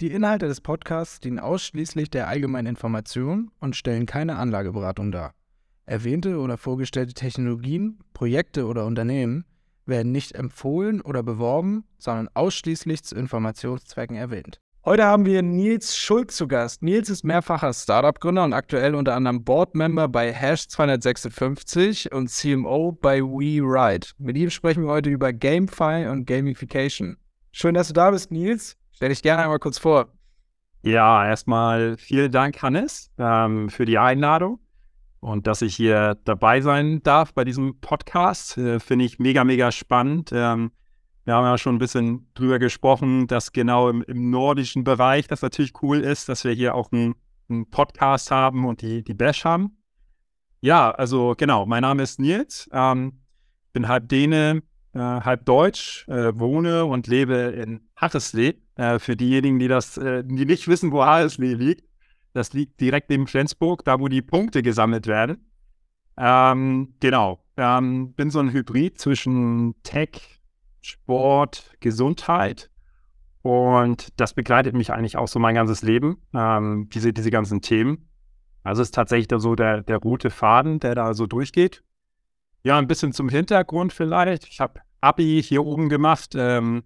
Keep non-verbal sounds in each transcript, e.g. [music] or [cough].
Die Inhalte des Podcasts dienen ausschließlich der allgemeinen Information und stellen keine Anlageberatung dar. Erwähnte oder vorgestellte Technologien, Projekte oder Unternehmen werden nicht empfohlen oder beworben, sondern ausschließlich zu Informationszwecken erwähnt. Heute haben wir Nils Schulz zu Gast. Nils ist mehrfacher Startup-Gründer und aktuell unter anderem Board-Member bei Hash 256 und CMO bei WeRide. Mit ihm sprechen wir heute über GameFi und Gamification. Schön, dass du da bist, Nils. Stell dich gerne einmal kurz vor. Ja, erstmal vielen Dank, Hannes, ähm, für die Einladung und dass ich hier dabei sein darf bei diesem Podcast. Äh, Finde ich mega, mega spannend. Ähm, wir haben ja schon ein bisschen drüber gesprochen, dass genau im, im, nordischen Bereich das natürlich cool ist, dass wir hier auch einen, Podcast haben und die, die Bash haben. Ja, also genau, mein Name ist Nils, ähm, bin halb Däne, äh, halb Deutsch, äh, wohne und lebe in Harreslee. Äh, für diejenigen, die das, äh, die nicht wissen, wo Harreslee liegt, das liegt direkt neben Flensburg, da wo die Punkte gesammelt werden. Ähm, genau, ähm, bin so ein Hybrid zwischen Tech, Sport, Gesundheit. Und das begleitet mich eigentlich auch so mein ganzes Leben, ähm, diese, diese ganzen Themen. Also ist tatsächlich so der, der rote Faden, der da so durchgeht. Ja, ein bisschen zum Hintergrund vielleicht. Ich habe Abi hier oben gemacht ähm,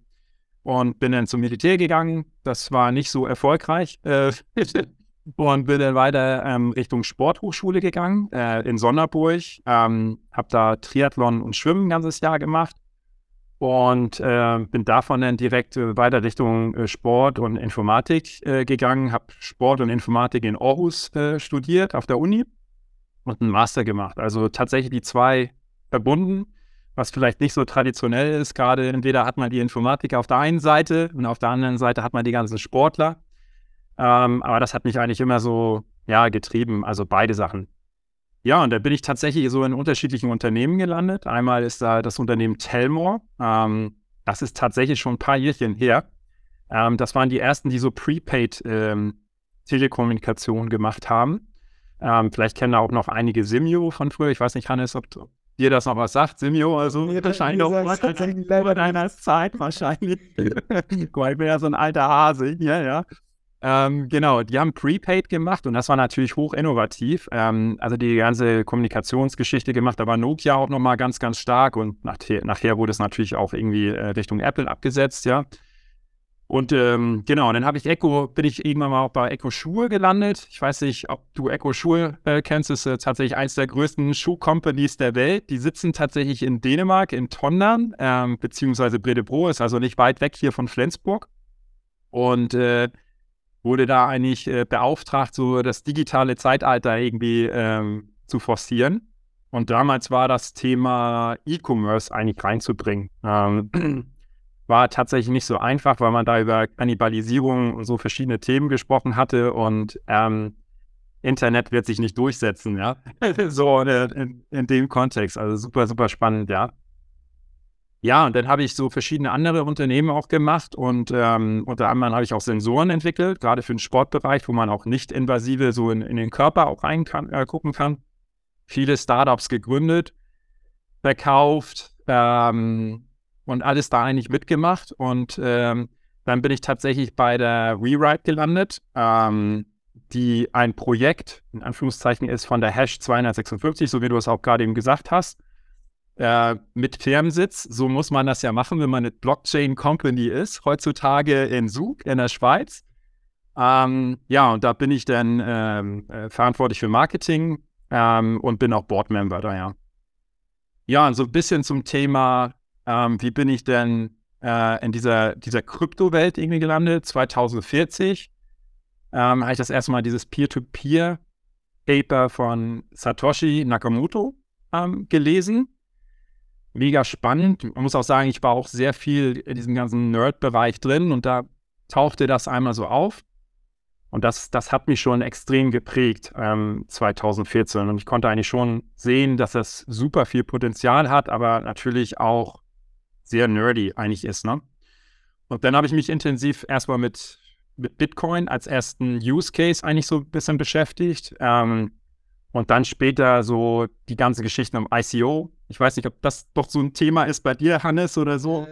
und bin dann zum Militär gegangen. Das war nicht so erfolgreich äh, [laughs] und bin dann weiter ähm, Richtung Sporthochschule gegangen äh, in Sonderburg. Ähm, habe da Triathlon und Schwimmen ein ganzes Jahr gemacht und äh, bin davon dann direkt äh, weiter Richtung äh, Sport und Informatik äh, gegangen. Habe Sport und Informatik in Aarhus studiert auf der Uni und einen Master gemacht. Also tatsächlich die zwei verbunden, was vielleicht nicht so traditionell ist. Gerade entweder hat man die Informatik auf der einen Seite und auf der anderen Seite hat man die ganzen Sportler. Ähm, aber das hat mich eigentlich immer so ja, getrieben, also beide Sachen. Ja, und da bin ich tatsächlich so in unterschiedlichen Unternehmen gelandet. Einmal ist da das Unternehmen Telmore. Ähm, das ist tatsächlich schon ein paar Jährchen her. Ähm, das waren die ersten, die so Prepaid ähm, Telekommunikation gemacht haben. Ähm, vielleicht kennen da auch noch einige Simio von früher. Ich weiß nicht, Hannes, ob, dir das noch was sagt, Simio, also nee, wahrscheinlich noch tatsächlich über deiner Zeit wahrscheinlich. [laughs] Guck mal, ich bin ja so ein alter Hase, ja, ja. Ähm, genau, die haben Prepaid gemacht und das war natürlich hoch innovativ. Ähm, also die ganze Kommunikationsgeschichte gemacht, da war Nokia auch nochmal ganz, ganz stark und nachher, nachher wurde es natürlich auch irgendwie äh, Richtung Apple abgesetzt, ja. Und ähm, genau, dann habe ich Echo, bin ich irgendwann mal auch bei Echo Schuhe gelandet. Ich weiß nicht, ob du Echo Schuhe äh, kennst. Das ist äh, tatsächlich eines der größten Schuhcompanies der Welt. Die sitzen tatsächlich in Dänemark, in Tondern, ähm, beziehungsweise Bredebro, ist also nicht weit weg hier von Flensburg. Und äh, wurde da eigentlich äh, beauftragt, so das digitale Zeitalter irgendwie ähm, zu forcieren. Und damals war das Thema E-Commerce eigentlich reinzubringen. Ähm, war tatsächlich nicht so einfach, weil man da über Kannibalisierung und so verschiedene Themen gesprochen hatte und ähm, Internet wird sich nicht durchsetzen, ja. [laughs] so in, in, dem Kontext. Also super, super spannend, ja. Ja, und dann habe ich so verschiedene andere Unternehmen auch gemacht und ähm, unter anderem habe ich auch Sensoren entwickelt, gerade für den Sportbereich, wo man auch nicht invasive so in, in den Körper auch reingucken kann, äh, kann. Viele Startups gegründet, verkauft, ähm, und alles da eigentlich mitgemacht. Und ähm, dann bin ich tatsächlich bei der Rewrite gelandet, ähm, die ein Projekt, in Anführungszeichen, ist von der Hash 256, so wie du es auch gerade eben gesagt hast, äh, mit Firmensitz. So muss man das ja machen, wenn man eine Blockchain-Company ist, heutzutage in Zug in der Schweiz. Ähm, ja, und da bin ich dann ähm, äh, verantwortlich für Marketing ähm, und bin auch Boardmember da, ja. Ja, und so ein bisschen zum Thema ähm, wie bin ich denn äh, in dieser, dieser Kryptowelt irgendwie gelandet? 2040 ähm, habe ich das erste Mal dieses Peer-to-Peer-Paper von Satoshi Nakamoto ähm, gelesen. Mega spannend. Man muss auch sagen, ich war auch sehr viel in diesem ganzen Nerd-Bereich drin und da tauchte das einmal so auf. Und das, das hat mich schon extrem geprägt ähm, 2014. Und ich konnte eigentlich schon sehen, dass das super viel Potenzial hat, aber natürlich auch sehr nerdy eigentlich ist. Ne? Und dann habe ich mich intensiv erstmal mit, mit Bitcoin als ersten Use Case eigentlich so ein bisschen beschäftigt. Ähm, und dann später so die ganze Geschichte um ICO. Ich weiß nicht, ob das doch so ein Thema ist bei dir, Hannes, oder so.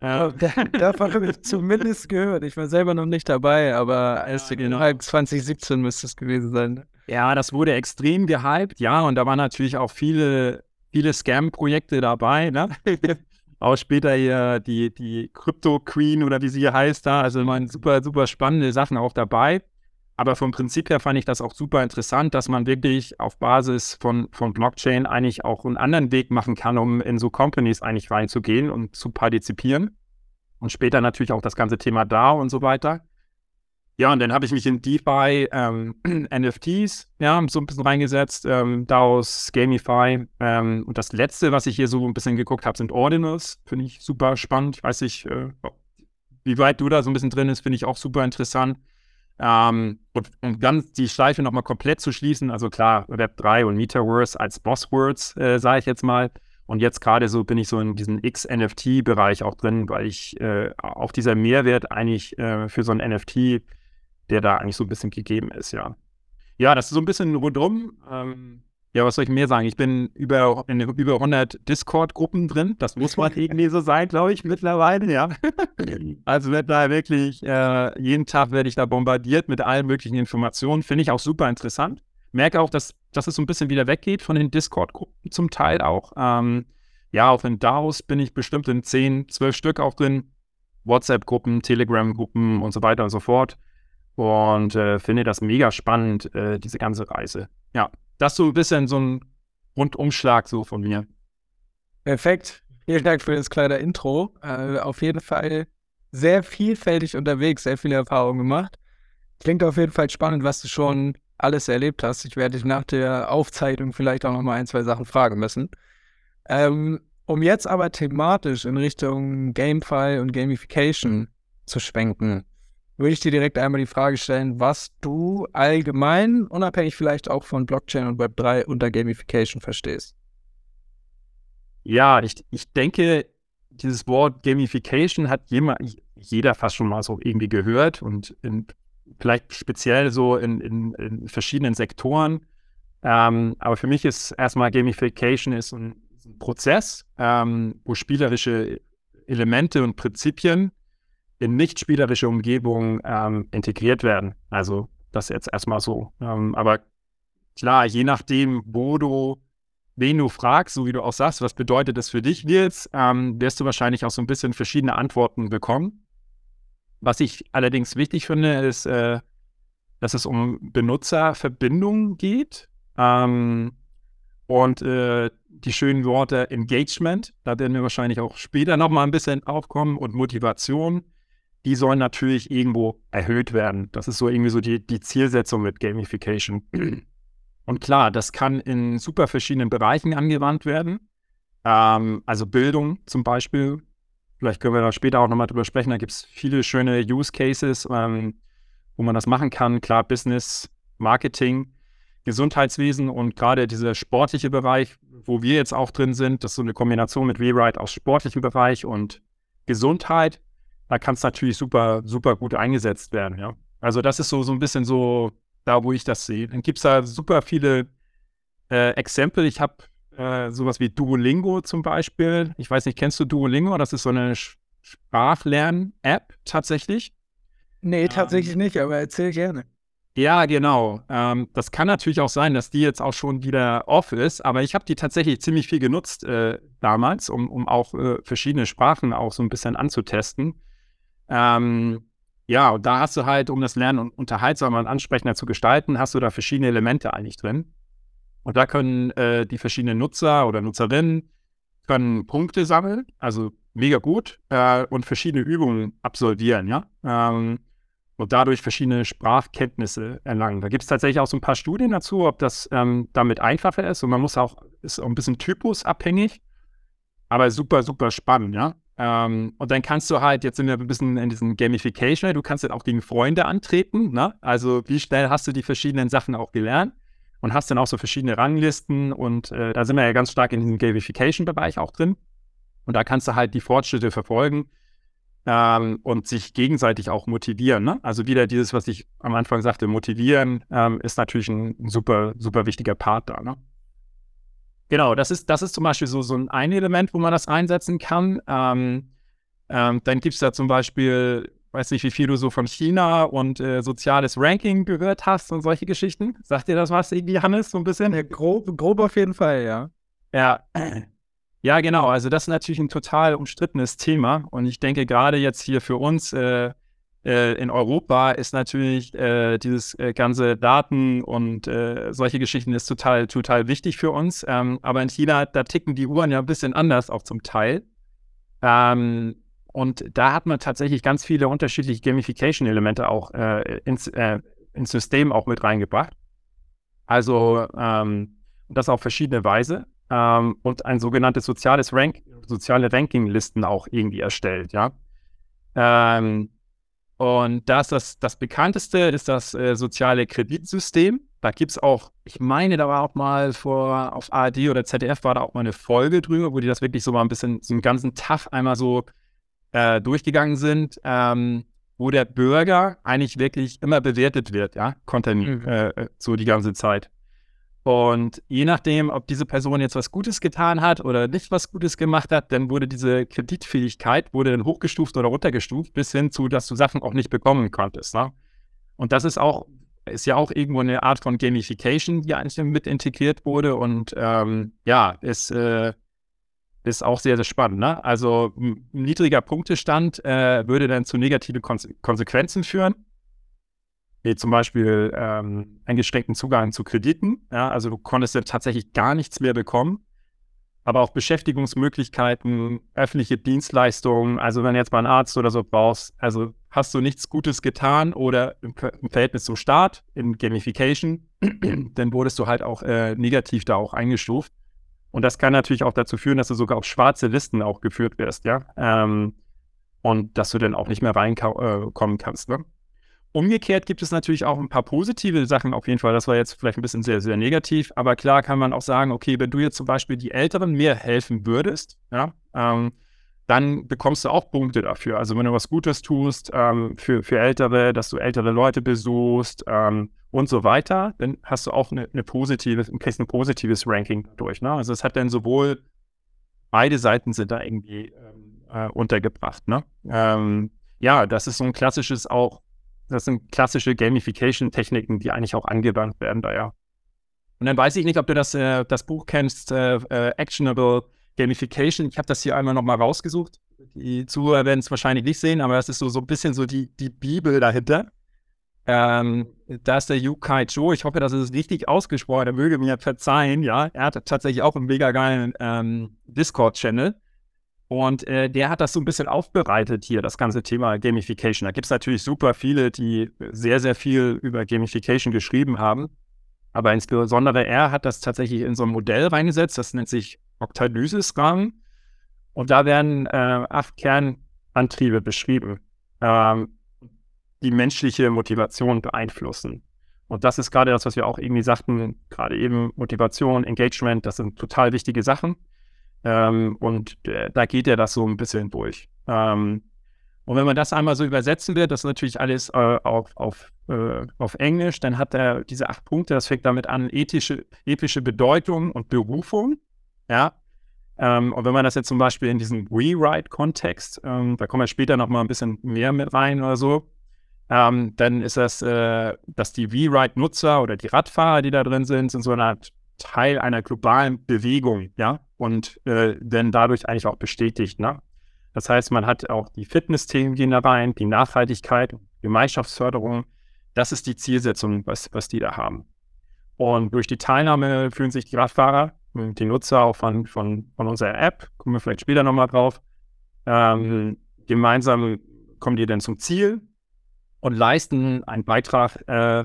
Äh, äh. Davon habe ich zumindest gehört. Ich war selber noch nicht dabei, aber erst ja, genau. 2017 müsste es gewesen sein. Ne? Ja, das wurde extrem gehypt, ja, und da waren natürlich auch viele, viele Scam-Projekte dabei, ne? [laughs] auch später hier die, die Crypto Queen oder wie sie hier heißt da. Also man super, super spannende Sachen auch dabei. Aber vom Prinzip her fand ich das auch super interessant, dass man wirklich auf Basis von, von Blockchain eigentlich auch einen anderen Weg machen kann, um in so Companies eigentlich reinzugehen und zu partizipieren. Und später natürlich auch das ganze Thema DAO und so weiter. Ja, und dann habe ich mich in DeFi, ähm, [clears throat] NFTs, ja, so ein bisschen reingesetzt, ähm, DAOs, Gamify. Ähm, und das letzte, was ich hier so ein bisschen geguckt habe, sind Ordinals. Finde ich super spannend. Ich weiß nicht, äh, wie weit du da so ein bisschen drin bist, finde ich auch super interessant. Ähm, und um dann die Schleife nochmal komplett zu schließen, also klar, Web3 und Metaverse als Bosswords, äh, sage ich jetzt mal. Und jetzt gerade so bin ich so in diesem X-NFT-Bereich auch drin, weil ich äh, auch dieser Mehrwert eigentlich äh, für so ein NFT, der da eigentlich so ein bisschen gegeben ist, ja. Ja, das ist so ein bisschen rundum. Ähm, ja, was soll ich mehr sagen? Ich bin über, in über 100 Discord-Gruppen drin. Das muss man [laughs] irgendwie so sein, glaube ich, mittlerweile, ja. [laughs] also wird da wirklich, äh, jeden Tag werde ich da bombardiert mit allen möglichen Informationen. Finde ich auch super interessant. Merke auch, dass, dass es so ein bisschen wieder weggeht von den Discord-Gruppen zum Teil auch. Ähm, ja, auch in DAOs bin ich bestimmt in 10, 12 Stück auch drin. WhatsApp-Gruppen, Telegram-Gruppen und so weiter und so fort. Und äh, finde das mega spannend, äh, diese ganze Reise. Ja, das so ein bisschen so ein Rundumschlag so von mir. Perfekt. Vielen Dank für das kleine Intro. Äh, auf jeden Fall sehr vielfältig unterwegs, sehr viele Erfahrungen gemacht. Klingt auf jeden Fall spannend, was du schon alles erlebt hast. Ich werde dich nach der Aufzeichnung vielleicht auch noch mal ein, zwei Sachen fragen müssen. Ähm, um jetzt aber thematisch in Richtung Gamefi und Gamification zu schwenken, würde ich dir direkt einmal die Frage stellen, was du allgemein, unabhängig vielleicht auch von Blockchain und Web3 unter Gamification verstehst. Ja, ich, ich denke, dieses Wort Gamification hat jemand, jeder fast schon mal so irgendwie gehört und in, vielleicht speziell so in, in, in verschiedenen Sektoren. Ähm, aber für mich ist erstmal Gamification ist ein, ein Prozess, ähm, wo spielerische Elemente und Prinzipien in nicht spielerische Umgebungen ähm, integriert werden. Also das jetzt erstmal so. Ähm, aber klar, je nachdem, wo du, wen du fragst, so wie du auch sagst, was bedeutet das für dich, Nils, ähm, wirst du wahrscheinlich auch so ein bisschen verschiedene Antworten bekommen. Was ich allerdings wichtig finde, ist, äh, dass es um Benutzerverbindungen geht. Ähm, und äh, die schönen Worte Engagement, da werden wir wahrscheinlich auch später nochmal ein bisschen aufkommen und Motivation die sollen natürlich irgendwo erhöht werden. Das ist so irgendwie so die, die Zielsetzung mit Gamification. Und klar, das kann in super verschiedenen Bereichen angewandt werden. Ähm, also Bildung zum Beispiel. Vielleicht können wir da später auch nochmal drüber sprechen. Da gibt es viele schöne Use Cases, ähm, wo man das machen kann. Klar, Business, Marketing, Gesundheitswesen und gerade dieser sportliche Bereich, wo wir jetzt auch drin sind, das ist so eine Kombination mit Rewrite aus sportlichem Bereich und Gesundheit da kann es natürlich super, super gut eingesetzt werden, ja. Also das ist so, so ein bisschen so da, wo ich das sehe. Dann gibt es da super viele äh, Exempel. Ich habe äh, sowas wie Duolingo zum Beispiel. Ich weiß nicht, kennst du Duolingo? Das ist so eine Sprachlern-App tatsächlich. Nee, tatsächlich ähm, nicht, aber erzähl gerne. Ja, genau. Ähm, das kann natürlich auch sein, dass die jetzt auch schon wieder off ist, aber ich habe die tatsächlich ziemlich viel genutzt äh, damals, um, um auch äh, verschiedene Sprachen auch so ein bisschen anzutesten. Ähm, ja, und da hast du halt, um das Lernen unterhaltsamer und ansprechender zu gestalten, hast du da verschiedene Elemente eigentlich drin. Und da können äh, die verschiedenen Nutzer oder Nutzerinnen können Punkte sammeln, also mega gut, äh, und verschiedene Übungen absolvieren, ja. Ähm, und dadurch verschiedene Sprachkenntnisse erlangen. Da gibt es tatsächlich auch so ein paar Studien dazu, ob das ähm, damit einfacher ist. Und man muss auch, ist auch ein bisschen typusabhängig, aber super, super spannend, ja. Ähm, und dann kannst du halt, jetzt sind wir ein bisschen in diesem Gamification, du kannst dann auch gegen Freunde antreten. Ne? Also wie schnell hast du die verschiedenen Sachen auch gelernt und hast dann auch so verschiedene Ranglisten und äh, da sind wir ja ganz stark in diesem Gamification-Bereich auch drin. Und da kannst du halt die Fortschritte verfolgen ähm, und sich gegenseitig auch motivieren. Ne? Also wieder dieses, was ich am Anfang sagte, motivieren ähm, ist natürlich ein, super, super wichtiger Part da. Ne? Genau, das ist, das ist zum Beispiel so, so ein Element, wo man das einsetzen kann. Ähm, ähm, dann gibt es da zum Beispiel, weiß nicht, wie viel du so von China und äh, soziales Ranking gehört hast und solche Geschichten. Sagt dir das was irgendwie, Hannes, so ein bisschen? Ja, grob, grob auf jeden Fall, ja. Ja. Ja, genau. Also das ist natürlich ein total umstrittenes Thema. Und ich denke, gerade jetzt hier für uns äh, äh, in Europa ist natürlich äh, dieses äh, ganze Daten und äh, solche Geschichten ist total, total wichtig für uns. Ähm, aber in China, da ticken die Uhren ja ein bisschen anders auch zum Teil. Ähm, und da hat man tatsächlich ganz viele unterschiedliche Gamification-Elemente auch ins, ins System auch mit reingebracht. Also ähm, das auf verschiedene Weise ähm, und ein sogenanntes soziales Rank, soziale Ranking-Listen auch irgendwie erstellt, ja. Ähm, und das, das, das bekannteste ist das äh, soziale Kreditsystem. Da gibt es auch, ich meine, da war auch mal vor, auf ARD oder ZDF war da auch mal eine Folge drüber, wo die das wirklich so mal ein bisschen, so einen ganzen Tag einmal so äh, durchgegangen sind, ähm, wo der Bürger eigentlich wirklich immer bewertet wird, ja, Content, mhm. äh, so die ganze Zeit. Und je nachdem, ob diese Person jetzt was Gutes getan hat oder nicht was Gutes gemacht hat, dann wurde diese Kreditfähigkeit wurde dann hochgestuft oder runtergestuft, bis hin zu, dass du Sachen auch nicht bekommen konntest. Ne? Und das ist auch, ist ja auch irgendwo eine Art von Gamification, die eigentlich mit integriert wurde. Und ähm, ja, ist, äh, ist auch sehr, sehr spannend. Ne? Also ein niedriger Punktestand äh, würde dann zu negativen Konse Konsequenzen führen wie zum Beispiel ähm, eingeschränkten Zugang zu Krediten. Ja, also du konntest ja tatsächlich gar nichts mehr bekommen. Aber auch Beschäftigungsmöglichkeiten, öffentliche Dienstleistungen, also wenn du jetzt mal einen Arzt oder so brauchst, also hast du nichts Gutes getan oder im, im Verhältnis zum Staat, in Gamification, [clears throat] dann wurdest du halt auch äh, negativ da auch eingestuft. Und das kann natürlich auch dazu führen, dass du sogar auf schwarze Listen auch geführt wirst, ja. Ähm, und dass du dann auch nicht mehr reinkommen äh, kannst, ne? Umgekehrt gibt es natürlich auch ein paar positive Sachen auf jeden Fall. Das war jetzt vielleicht ein bisschen sehr, sehr negativ. Aber klar kann man auch sagen, okay, wenn du jetzt zum Beispiel die Älteren mehr helfen würdest, ja, ähm, dann bekommst du auch Punkte dafür. Also wenn du was Gutes tust ähm, für, für Ältere, dass du ältere Leute besuchst ähm, und so weiter, dann hast du auch eine, eine positive, kriegst ein positives Ranking durch. Ne? Also es hat dann sowohl beide Seiten sind da irgendwie ähm, äh, untergebracht. Ne? Ähm, ja, das ist so ein klassisches auch das sind klassische Gamification-Techniken, die eigentlich auch angewandt werden da ja. Und dann weiß ich nicht, ob du das, äh, das Buch kennst, äh, äh, Actionable Gamification. Ich habe das hier einmal nochmal rausgesucht. Die Zuhörer werden es wahrscheinlich nicht sehen, aber das ist so, so ein bisschen so die, die Bibel dahinter. Ähm, da ist der Yukai Joe. Ich hoffe, das ist richtig ausgesprochen. Er möge mir verzeihen. Ja, er hat tatsächlich auch einen mega geilen ähm, Discord-Channel. Und äh, der hat das so ein bisschen aufbereitet hier, das ganze Thema Gamification. Da gibt es natürlich super viele, die sehr, sehr viel über Gamification geschrieben haben. Aber insbesondere er hat das tatsächlich in so ein Modell reingesetzt, das nennt sich Octalysis-Rahmen. Und da werden äh, acht Kernantriebe beschrieben, ähm, die menschliche Motivation beeinflussen. Und das ist gerade das, was wir auch irgendwie sagten, gerade eben Motivation, Engagement, das sind total wichtige Sachen. Ähm, und äh, da geht er das so ein bisschen durch. Ähm, und wenn man das einmal so übersetzen wird, das ist natürlich alles äh, auf, auf, äh, auf Englisch, dann hat er diese acht Punkte, das fängt damit an, ethische, epische Bedeutung und Berufung. Ja. Ähm, und wenn man das jetzt zum Beispiel in diesem Rewrite-Kontext, ähm, da kommen wir später nochmal ein bisschen mehr mit rein oder so, ähm, dann ist das, äh, dass die Rewrite-Nutzer oder die Radfahrer, die da drin sind, sind so eine Art Teil einer globalen Bewegung, ja, und äh, denn dadurch eigentlich auch bestätigt, ne? Das heißt, man hat auch die Fitness-Themen gehen da rein, die Nachhaltigkeit, Gemeinschaftsförderung. Das ist die Zielsetzung, was, was die da haben. Und durch die Teilnahme fühlen sich die Radfahrer, die Nutzer auch von, von, von unserer App, kommen wir vielleicht später nochmal drauf, ähm, gemeinsam kommen die dann zum Ziel und leisten einen Beitrag äh,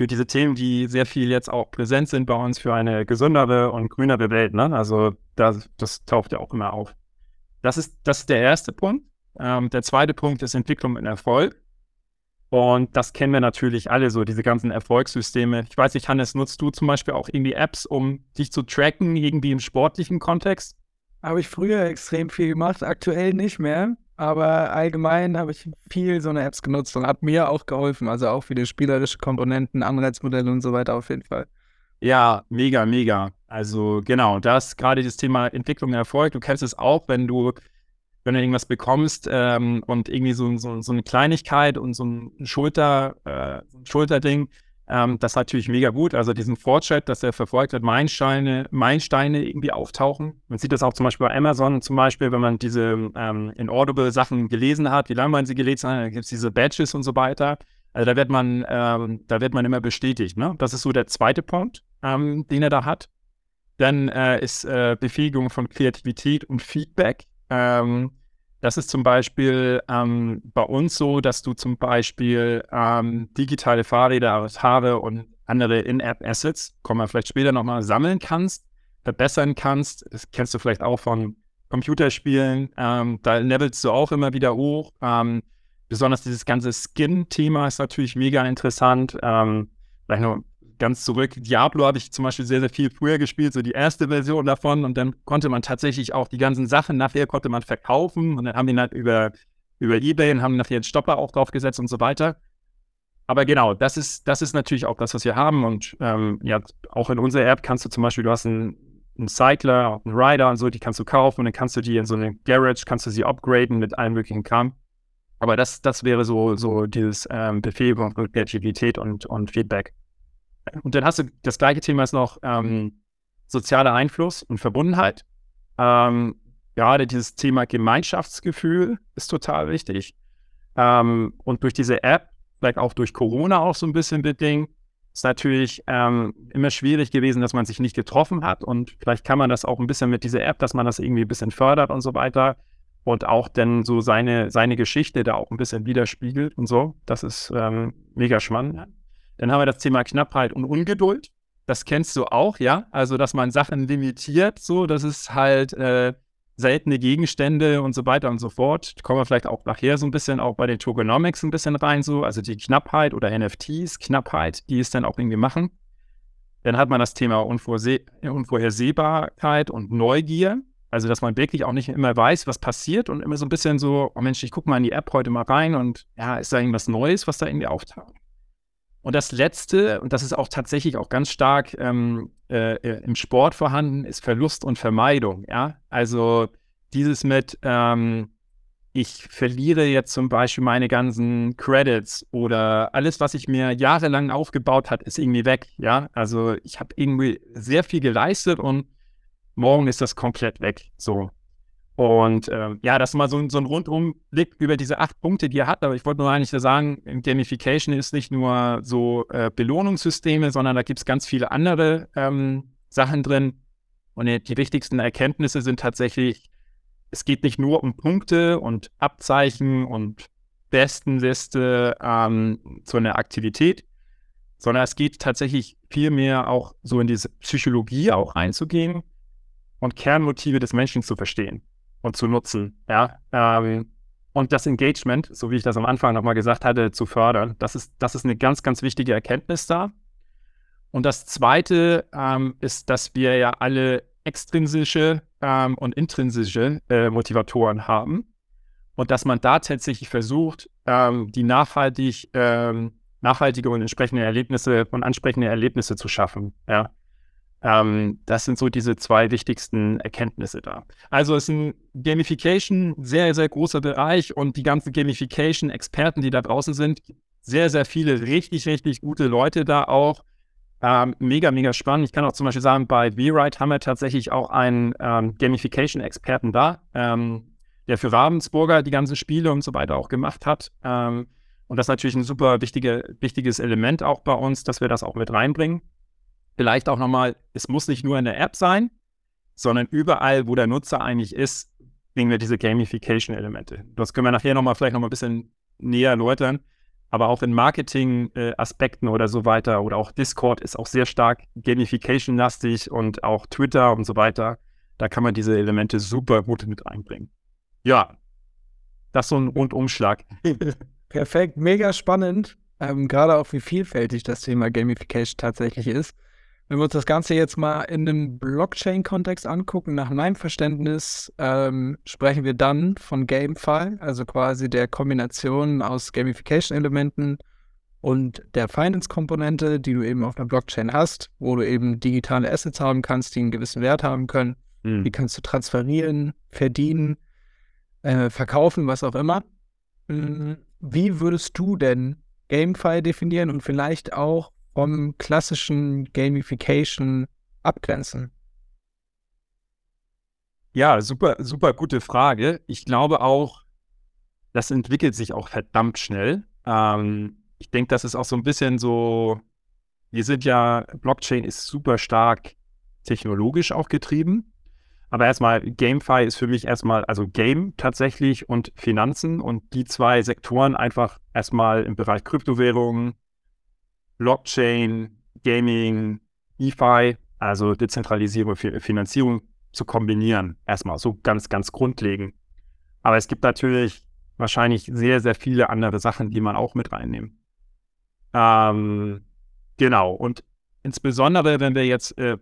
für diese Themen, die sehr viel jetzt auch präsent sind bei uns für eine gesündere und grünere Welt. Ne? Also das, das taucht ja auch immer auf. Das ist, das ist der erste Punkt. Ähm, der zweite Punkt ist Entwicklung in Erfolg. Und das kennen wir natürlich alle so, diese ganzen Erfolgssysteme. Ich weiß nicht, Hannes, nutzt du zum Beispiel auch irgendwie Apps, um dich zu tracken, irgendwie im sportlichen Kontext? Habe ich früher extrem viel gemacht, aktuell nicht mehr. Aber allgemein habe ich viel so eine Apps genutzt und hat mir auch geholfen. Also auch viele spielerische Komponenten, Anreizmodelle und so weiter auf jeden Fall. Ja, mega, mega. Also genau, das gerade das Thema Entwicklung und Erfolg. Du kennst es auch, wenn du wenn du irgendwas bekommst ähm, und irgendwie so, so, so, eine Kleinigkeit und so ein Schulter, äh, Schulterding, ähm, das ist natürlich mega gut. Also diesen Fortschritt, dass er verfolgt wird, Meilensteine, Meilensteine irgendwie auftauchen. Man sieht das auch zum Beispiel bei Amazon zum Beispiel, wenn man diese ähm, Inaudible Sachen gelesen hat, wie lange man sie gelesen hat, da gibt es diese Badges und so weiter. Also da wird man, ähm, da wird man immer bestätigt. Ne? Das ist so der zweite Punkt, ähm, den er da hat. Dann äh, ist äh, Befähigung von Kreativität und Feedback. Ähm, das ist zum Beispiel ähm, bei uns so, dass du zum Beispiel ähm, digitale Fahrräder, Avatare und andere In-App-Assets, kommen wir vielleicht später nochmal, sammeln kannst, verbessern kannst. Das kennst du vielleicht auch von Computerspielen. Ähm, da levelst du auch immer wieder hoch. Ähm, besonders dieses ganze Skin-Thema ist natürlich mega interessant. Ähm, vielleicht noch ganz zurück. Diablo habe ich zum Beispiel sehr, sehr viel früher gespielt, so die erste Version davon. Und dann konnte man tatsächlich auch die ganzen Sachen nachher konnte man verkaufen. Und dann haben die halt über, über Ebay und haben nachher einen Stopper auch draufgesetzt und so weiter. Aber genau, das ist, das ist natürlich auch das, was wir haben. Und ähm, ja, auch in unserer App kannst du zum Beispiel, du hast einen, einen Cycler, einen Rider und so, die kannst du kaufen und dann kannst du die in so eine Garage, kannst du sie upgraden mit allen möglichen Kram. Aber das, das wäre so, so dieses ähm, Befähigung von Kreativität und, und Feedback. Und dann hast du das gleiche Thema ist noch ähm, sozialer Einfluss und Verbundenheit. Ähm, gerade dieses Thema Gemeinschaftsgefühl ist total wichtig. Ähm, und durch diese App, vielleicht auch durch Corona auch so ein bisschen bedingt, ist natürlich ähm, immer schwierig gewesen, dass man sich nicht getroffen hat. Und vielleicht kann man das auch ein bisschen mit dieser App, dass man das irgendwie ein bisschen fördert und so weiter. Und auch dann so seine, seine Geschichte da auch ein bisschen widerspiegelt und so. Das ist ähm, mega spannend. Dann haben wir das Thema Knappheit und Ungeduld. Das kennst du auch, ja? Also, dass man Sachen limitiert, so, das ist halt äh, seltene Gegenstände und so weiter und so fort. Da kommen wir vielleicht auch nachher so ein bisschen auch bei den Tokenomics ein bisschen rein, so, also die Knappheit oder NFTs, Knappheit, die es dann auch irgendwie machen. Dann hat man das Thema Unvorse Unvorhersehbarkeit und Neugier. Also, dass man wirklich auch nicht immer weiß, was passiert und immer so ein bisschen so, oh Mensch, ich gucke mal in die App heute mal rein und ja, ist da irgendwas Neues, was da irgendwie auftaucht? Und das Letzte, und das ist auch tatsächlich auch ganz stark ähm, äh, äh, im Sport vorhanden, ist Verlust und Vermeidung. Ja, also dieses mit, ähm, ich verliere jetzt zum Beispiel meine ganzen Credits oder alles, was ich mir jahrelang aufgebaut hat, ist irgendwie weg. Ja, also ich habe irgendwie sehr viel geleistet und morgen ist das komplett weg. So. Und äh, ja, das ist mal so, ein, so ein Rundumblick über diese acht Punkte, die er hat. Aber ich wollte nur eigentlich sagen, Gamification ist nicht nur so äh, Belohnungssysteme, sondern da gibt es ganz viele andere ähm, Sachen drin. Und die wichtigsten Erkenntnisse sind tatsächlich, es geht nicht nur um Punkte und Abzeichen und Bestenliste ähm, zu einer Aktivität, sondern es geht tatsächlich viel mehr auch so in diese Psychologie auch einzugehen und Kernmotive des Menschen zu verstehen und zu nutzen. Ja, ähm, und das Engagement, so wie ich das am Anfang nochmal gesagt hatte, zu fördern. Das ist, das ist eine ganz, ganz wichtige Erkenntnis da. Und das Zweite ähm, ist, dass wir ja alle extrinsische ähm, und intrinsische äh, Motivatoren haben und dass man da tatsächlich versucht, ähm, die nachhaltig, ähm, nachhaltige und entsprechende Erlebnisse und ansprechende Erlebnisse zu schaffen. Ja. Ähm, das sind so diese zwei wichtigsten Erkenntnisse da. Also es ist ein Gamification, sehr, sehr großer Bereich und die ganzen Gamification-Experten, die da draußen sind, sehr, sehr viele richtig, richtig gute Leute da auch. Ähm, mega, mega spannend. Ich kann auch zum Beispiel sagen, bei V-Ride haben wir tatsächlich auch einen ähm, Gamification-Experten da, ähm, der für Ravensburger die ganzen Spiele und so weiter auch gemacht hat. Ähm, und das ist natürlich ein super wichtige, wichtiges Element auch bei uns, dass wir das auch mit reinbringen. Vielleicht auch nochmal, es muss nicht nur in der App sein, sondern überall, wo der Nutzer eigentlich ist, bringen wir diese Gamification-Elemente. Das können wir nachher nochmal vielleicht nochmal ein bisschen näher erläutern. Aber auch in Marketing-Aspekten oder so weiter oder auch Discord ist auch sehr stark Gamification-lastig und auch Twitter und so weiter. Da kann man diese Elemente super gut mit einbringen. ja, das ist so ein Rundumschlag. [laughs] Perfekt, mega spannend. Ähm, Gerade auch wie vielfältig das Thema Gamification tatsächlich ist. Wenn wir uns das Ganze jetzt mal in einem Blockchain-Kontext angucken, nach meinem Verständnis ähm, sprechen wir dann von GameFi, also quasi der Kombination aus Gamification-Elementen und der Finance-Komponente, die du eben auf einer Blockchain hast, wo du eben digitale Assets haben kannst, die einen gewissen Wert haben können. Mhm. Die kannst du transferieren, verdienen, äh, verkaufen, was auch immer. Mhm. Wie würdest du denn GameFi definieren und vielleicht auch vom klassischen Gamification abgrenzen? Ja, super, super gute Frage. Ich glaube auch, das entwickelt sich auch verdammt schnell. Ähm, ich denke, das ist auch so ein bisschen so, wir sind ja, Blockchain ist super stark technologisch auch getrieben. Aber erstmal, GameFi ist für mich erstmal, also Game tatsächlich und Finanzen und die zwei Sektoren einfach erstmal im Bereich Kryptowährungen, Blockchain, Gaming, DeFi, also Dezentralisierung, Finanzierung zu kombinieren. Erstmal so ganz, ganz grundlegend. Aber es gibt natürlich wahrscheinlich sehr, sehr viele andere Sachen, die man auch mit reinnehmen. Ähm, genau. Und insbesondere, wenn wir jetzt äh,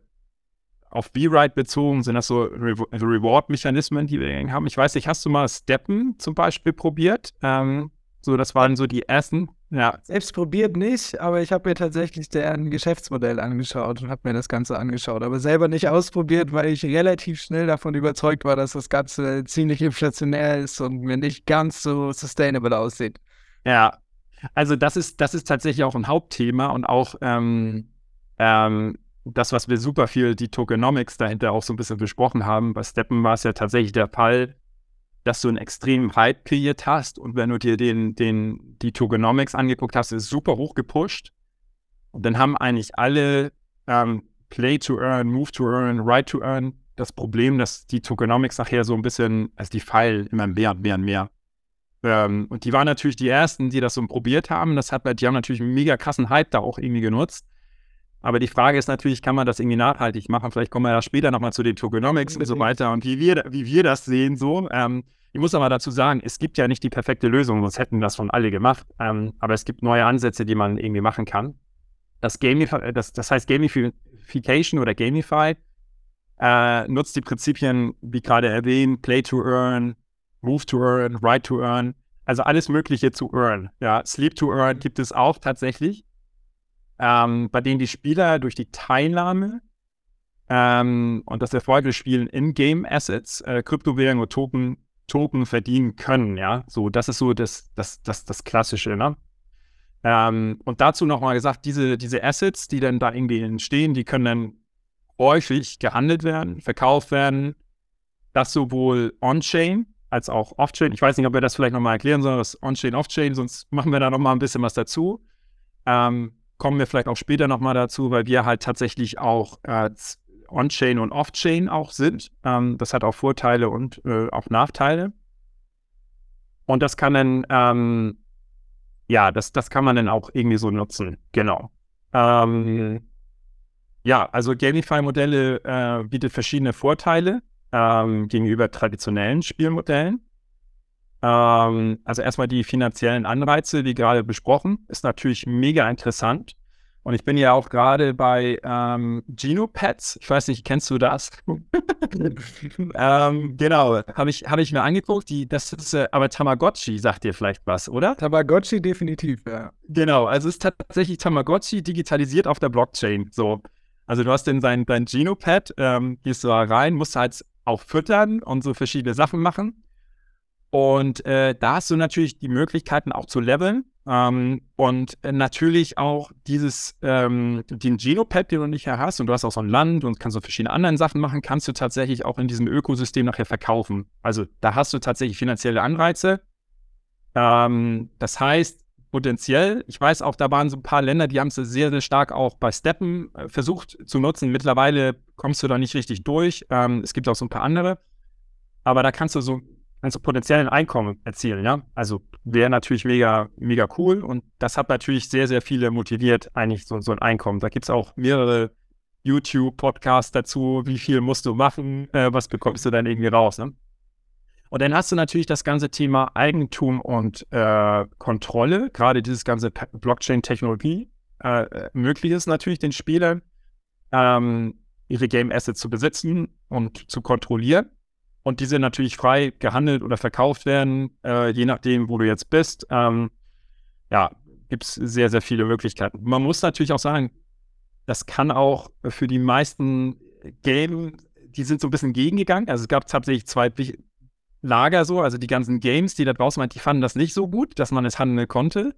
auf B-Ride bezogen, sind das so Re Reward-Mechanismen, die wir haben. Ich weiß nicht, hast du mal Steppen zum Beispiel probiert? Ähm, so, das waren so die ersten. Ja. Selbst probiert nicht, aber ich habe mir tatsächlich deren Geschäftsmodell angeschaut und habe mir das Ganze angeschaut. Aber selber nicht ausprobiert, weil ich relativ schnell davon überzeugt war, dass das Ganze ziemlich inflationär ist und mir nicht ganz so sustainable aussieht. Ja, also das ist, das ist tatsächlich auch ein Hauptthema und auch ähm, ähm, das, was wir super viel, die Tokenomics dahinter auch so ein bisschen besprochen haben. Bei Steppen war es ja tatsächlich der Fall, dass du einen extremen Hype kreiert hast und wenn du dir den, den, die Tokenomics angeguckt hast, ist super hoch gepusht. Und dann haben eigentlich alle ähm, Play to Earn, Move to Earn, Right to Earn das Problem, dass die Tokenomics nachher so ein bisschen, also die Pfeil immer mehr und mehr und mehr. Ähm, und die waren natürlich die ersten, die das so probiert haben. Das hat, die haben natürlich einen mega krassen Hype da auch irgendwie genutzt. Aber die Frage ist natürlich, kann man das irgendwie nachhaltig machen? Vielleicht kommen wir ja später nochmal zu den Tokenomics und so weiter und wie wir, wie wir das sehen so. Ähm, ich muss aber dazu sagen, es gibt ja nicht die perfekte Lösung, sonst hätten das schon alle gemacht. Ähm, aber es gibt neue Ansätze, die man irgendwie machen kann. Das, Gamif das, das heißt Gamification oder Gamify äh, nutzt die Prinzipien, wie gerade erwähnt, Play to Earn, Move to Earn, Write to Earn, also alles Mögliche zu earn. Ja, Sleep to Earn gibt es auch tatsächlich, ähm, bei denen die Spieler durch die Teilnahme ähm, und das erfolgreiche Spielen in Game Assets, äh, Kryptowährungen und Token Token verdienen können, ja. So, das ist so das, das, das, das Klassische, ne? Ähm, und dazu nochmal gesagt, diese, diese Assets, die dann da irgendwie entstehen, die können dann häufig gehandelt werden, verkauft werden. Das sowohl on-chain als auch off-chain. Ich weiß nicht, ob wir das vielleicht nochmal erklären sollen, das on-chain, off-chain, sonst machen wir da nochmal ein bisschen was dazu. Ähm, kommen wir vielleicht auch später nochmal dazu, weil wir halt tatsächlich auch äh, On-Chain und Off-Chain auch sind. Ähm, das hat auch Vorteile und äh, auch Nachteile. Und das kann dann, ähm, ja, das, das kann man dann auch irgendwie so nutzen. Genau. Ähm, ja, also Gamify-Modelle äh, bietet verschiedene Vorteile ähm, gegenüber traditionellen Spielmodellen. Ähm, also erstmal die finanziellen Anreize, wie gerade besprochen, ist natürlich mega interessant. Und ich bin ja auch gerade bei ähm, Genopads. Ich weiß nicht, kennst du das? [laughs] ähm, genau, habe ich, hab ich mir angeguckt. Die, das ist äh, aber Tamagotchi, sagt dir vielleicht was, oder? Tamagotchi definitiv, ja. Genau, also es ist tatsächlich Tamagotchi digitalisiert auf der Blockchain. So. Also du hast den sein, dein Genopad, ähm, gehst du da rein, musst halt auch füttern und so verschiedene Sachen machen. Und äh, da hast du natürlich die Möglichkeiten auch zu leveln. Ähm, und äh, natürlich auch dieses, ähm, den Genopad, den du nicht her hast, und du hast auch so ein Land und kannst so verschiedene anderen Sachen machen, kannst du tatsächlich auch in diesem Ökosystem nachher verkaufen. Also da hast du tatsächlich finanzielle Anreize. Ähm, das heißt, potenziell, ich weiß auch, da waren so ein paar Länder, die haben es sehr, sehr stark auch bei Steppen äh, versucht zu nutzen. Mittlerweile kommst du da nicht richtig durch. Ähm, es gibt auch so ein paar andere. Aber da kannst du so also potenziellen Einkommen erzielen, ja. Also wäre natürlich mega, mega cool und das hat natürlich sehr, sehr viele motiviert, eigentlich so, so ein Einkommen. Da gibt es auch mehrere YouTube-Podcasts dazu, wie viel musst du machen, äh, was bekommst du dann irgendwie raus, ne? Und dann hast du natürlich das ganze Thema Eigentum und äh, Kontrolle, gerade dieses ganze Blockchain-Technologie, äh, möglich ist natürlich den Spielern, ähm, ihre Game Assets zu besitzen und zu kontrollieren. Und diese natürlich frei gehandelt oder verkauft werden, äh, je nachdem, wo du jetzt bist. Ähm, ja, gibt es sehr, sehr viele Möglichkeiten. Man muss natürlich auch sagen, das kann auch für die meisten Game, die sind so ein bisschen gegengegangen. Also es gab tatsächlich zwei Lager so, also die ganzen Games, die da draußen waren, die fanden das nicht so gut, dass man es handeln konnte.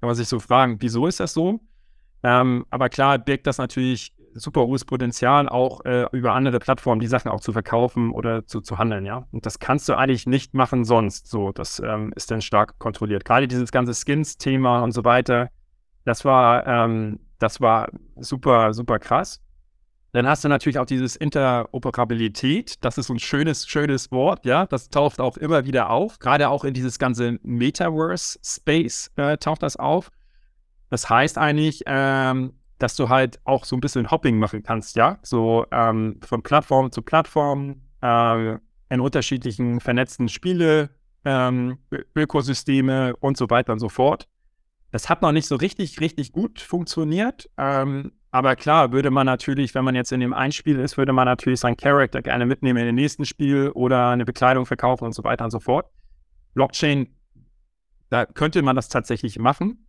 Kann man sich so fragen, wieso ist das so? Ähm, aber klar birgt das natürlich super hohes Potenzial, auch äh, über andere Plattformen die Sachen auch zu verkaufen oder zu, zu handeln, ja. Und das kannst du eigentlich nicht machen sonst. So, das ähm, ist dann stark kontrolliert. Gerade dieses ganze Skins-Thema und so weiter, das war, ähm, das war super, super krass. Dann hast du natürlich auch dieses Interoperabilität. Das ist so ein schönes, schönes Wort, ja. Das taucht auch immer wieder auf. Gerade auch in dieses ganze Metaverse-Space äh, taucht das auf. Das heißt eigentlich, ähm, dass du halt auch so ein bisschen Hopping machen kannst, ja. So ähm, von Plattform zu Plattform äh, in unterschiedlichen vernetzten Spiele, ähm, Ökosysteme und so weiter und so fort. Das hat noch nicht so richtig, richtig gut funktioniert. Ähm, aber klar, würde man natürlich, wenn man jetzt in dem einen Spiel ist, würde man natürlich seinen Charakter gerne mitnehmen in den nächsten Spiel oder eine Bekleidung verkaufen und so weiter und so fort. Blockchain, da könnte man das tatsächlich machen.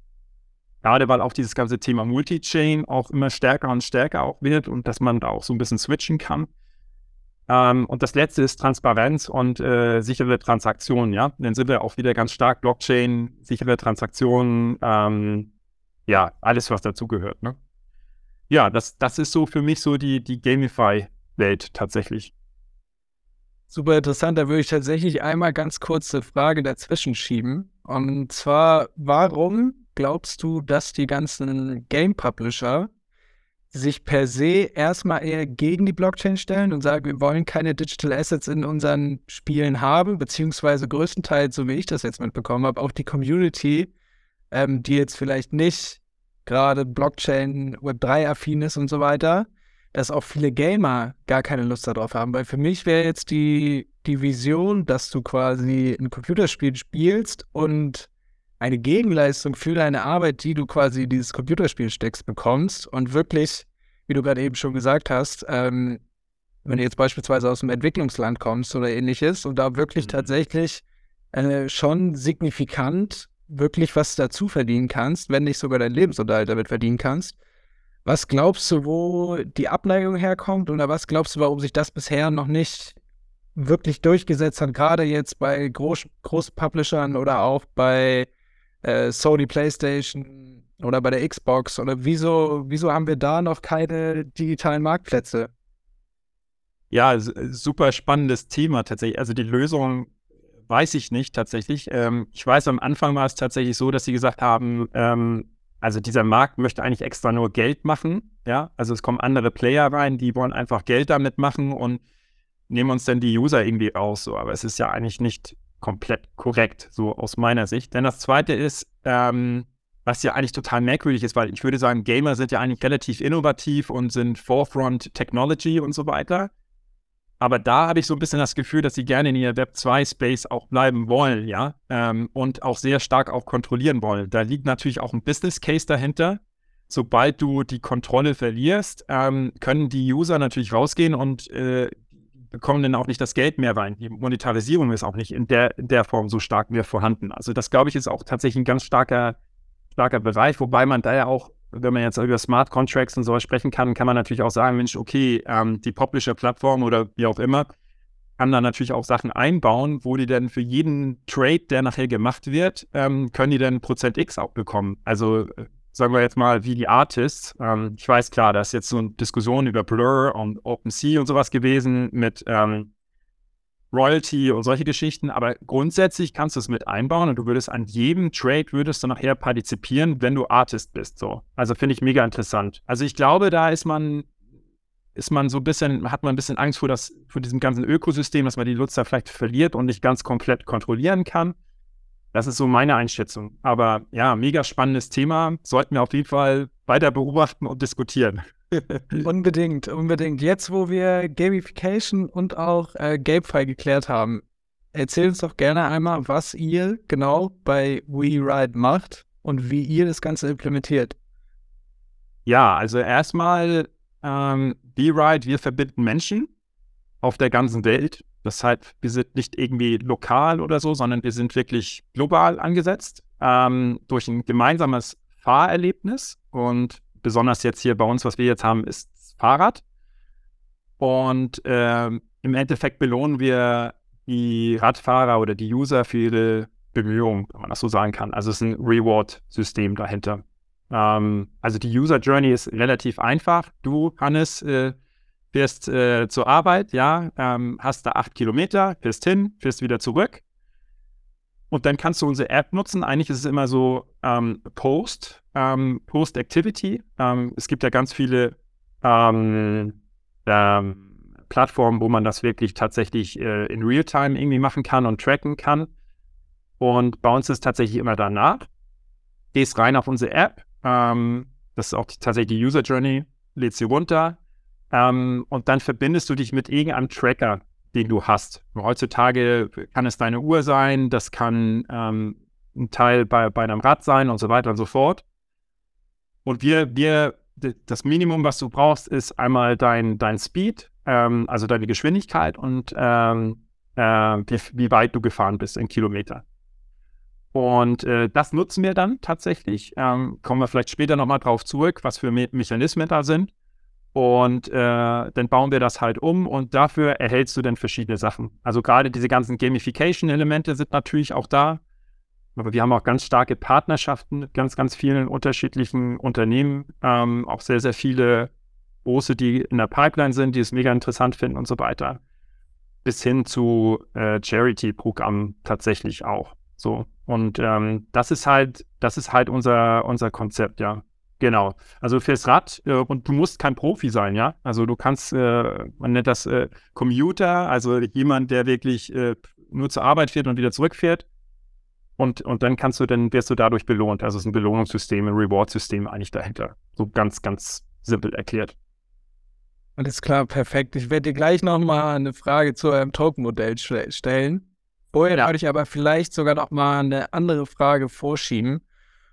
Gerade weil auch dieses ganze Thema Multi-Chain auch immer stärker und stärker auch wird und dass man da auch so ein bisschen switchen kann. Ähm, und das letzte ist Transparenz und äh, sichere Transaktionen, ja. Dann sind wir auch wieder ganz stark Blockchain, sichere Transaktionen, ähm, ja, alles, was dazugehört, ne? ja, das, das ist so für mich so die, die Gamify-Welt tatsächlich. Super interessant. Da würde ich tatsächlich einmal ganz kurze Frage dazwischen schieben. Und zwar, warum glaubst du, dass die ganzen Game Publisher sich per se erstmal eher gegen die Blockchain stellen und sagen, wir wollen keine Digital Assets in unseren Spielen haben, beziehungsweise größtenteils, so wie ich das jetzt mitbekommen habe, auch die Community, ähm, die jetzt vielleicht nicht gerade Blockchain, Web3-affin ist und so weiter, dass auch viele Gamer gar keine Lust darauf haben. Weil für mich wäre jetzt die, die Vision, dass du quasi ein Computerspiel spielst und eine Gegenleistung für deine Arbeit, die du quasi in dieses Computerspiel steckst, bekommst und wirklich, wie du gerade eben schon gesagt hast, ähm, wenn du jetzt beispielsweise aus einem Entwicklungsland kommst oder ähnliches und da wirklich mhm. tatsächlich äh, schon signifikant wirklich was dazu verdienen kannst, wenn nicht sogar dein Lebensunterhalt damit verdienen kannst. Was glaubst du, wo die Abneigung herkommt oder was glaubst du, warum sich das bisher noch nicht wirklich durchgesetzt hat, gerade jetzt bei Groß Großpublishern oder auch bei äh, Sony PlayStation oder bei der Xbox? Oder wieso, wieso haben wir da noch keine digitalen Marktplätze? Ja, super spannendes Thema tatsächlich. Also die Lösung weiß ich nicht tatsächlich. Ähm, ich weiß, am Anfang war es tatsächlich so, dass sie gesagt haben, ähm, also dieser Markt möchte eigentlich extra nur Geld machen. Ja, also es kommen andere Player rein, die wollen einfach Geld damit machen und nehmen uns dann die User irgendwie raus. So, aber es ist ja eigentlich nicht komplett korrekt, so aus meiner Sicht. Denn das Zweite ist, ähm, was ja eigentlich total merkwürdig ist, weil ich würde sagen, Gamer sind ja eigentlich relativ innovativ und sind Forefront Technology und so weiter. Aber da habe ich so ein bisschen das Gefühl, dass sie gerne in ihr Web 2-Space auch bleiben wollen, ja, ähm, und auch sehr stark auch kontrollieren wollen. Da liegt natürlich auch ein Business Case dahinter. Sobald du die Kontrolle verlierst, ähm, können die User natürlich rausgehen und äh, bekommen dann auch nicht das Geld mehr rein. Die Monetarisierung ist auch nicht in der, in der Form so stark mehr vorhanden. Also das, glaube ich, ist auch tatsächlich ein ganz starker, starker Bereich, wobei man da ja auch wenn man jetzt über Smart Contracts und sowas sprechen kann, kann man natürlich auch sagen, Mensch, okay, ähm, die Publisher-Plattform oder wie auch immer, kann da natürlich auch Sachen einbauen, wo die dann für jeden Trade, der nachher gemacht wird, ähm, können die dann Prozent X auch bekommen. Also äh, sagen wir jetzt mal, wie die Artists. Ähm, ich weiß klar, da ist jetzt so eine Diskussion über Blur und OpenSea und sowas gewesen mit ähm, Royalty und solche Geschichten, aber grundsätzlich kannst du es mit einbauen und du würdest an jedem Trade würdest du nachher partizipieren, wenn du Artist bist. So. Also finde ich mega interessant. Also ich glaube, da ist man, ist man so ein bisschen, hat man ein bisschen Angst vor, das, vor diesem ganzen Ökosystem, dass man die Nutzer vielleicht verliert und nicht ganz komplett kontrollieren kann. Das ist so meine Einschätzung. Aber ja, mega spannendes Thema. Sollten wir auf jeden Fall weiter beobachten und diskutieren. [laughs] unbedingt, unbedingt. Jetzt, wo wir Gamification und auch äh, GameFi geklärt haben, erzähl uns doch gerne einmal, was ihr genau bei WeRide macht und wie ihr das Ganze implementiert. Ja, also erstmal ähm, WeRide, wir verbinden Menschen auf der ganzen Welt. Das heißt, wir sind nicht irgendwie lokal oder so, sondern wir sind wirklich global angesetzt ähm, durch ein gemeinsames Fahrerlebnis. Und besonders jetzt hier bei uns, was wir jetzt haben, ist Fahrrad. Und ähm, im Endeffekt belohnen wir die Radfahrer oder die User für ihre Bemühungen, wenn man das so sagen kann. Also es ist ein Reward-System dahinter. Ähm, also die User Journey ist relativ einfach. Du, Hannes, äh, fährst äh, zur Arbeit, ja, ähm, hast da acht Kilometer, fährst hin, fährst wieder zurück. Und dann kannst du unsere App nutzen. Eigentlich ist es immer so ähm, Post, ähm, Post-Activity. Ähm, es gibt ja ganz viele ähm, Plattformen, wo man das wirklich tatsächlich äh, in Realtime irgendwie machen kann und tracken kann. Und bei uns ist tatsächlich immer danach. Gehst rein auf unsere App. Ähm, das ist auch die, tatsächlich die User Journey. Lädst sie runter. Ähm, und dann verbindest du dich mit irgendeinem Tracker, den du hast. Heutzutage kann es deine Uhr sein, das kann ähm, ein Teil bei, bei einem Rad sein und so weiter und so fort. Und wir, wir, das Minimum, was du brauchst, ist einmal dein, dein Speed, ähm, also deine Geschwindigkeit und ähm, äh, wie, wie, weit du gefahren bist in Kilometer. Und äh, das nutzen wir dann tatsächlich. Ähm, kommen wir vielleicht später nochmal drauf zurück, was für Me Mechanismen da sind. Und äh, dann bauen wir das halt um und dafür erhältst du dann verschiedene Sachen. Also gerade diese ganzen Gamification-Elemente sind natürlich auch da. Aber wir haben auch ganz starke Partnerschaften mit ganz, ganz vielen unterschiedlichen Unternehmen. Ähm, auch sehr, sehr viele große, die in der Pipeline sind, die es mega interessant finden und so weiter. Bis hin zu äh, Charity-Programmen tatsächlich auch. So. Und ähm, das ist halt, das ist halt unser, unser Konzept, ja. Genau. Also fürs Rad äh, und du musst kein Profi sein, ja. Also du kannst, äh, man nennt das äh, Commuter, also jemand, der wirklich äh, nur zur Arbeit fährt und wieder zurückfährt. Und, und dann kannst du, dann wirst du dadurch belohnt. Also es ist ein Belohnungssystem, ein Reward-System eigentlich dahinter. So ganz, ganz simpel erklärt. Alles klar, perfekt. Ich werde dir gleich nochmal eine Frage zu eurem Token-Modell stellen. Vorher ja. würde ich aber vielleicht sogar nochmal eine andere Frage vorschieben.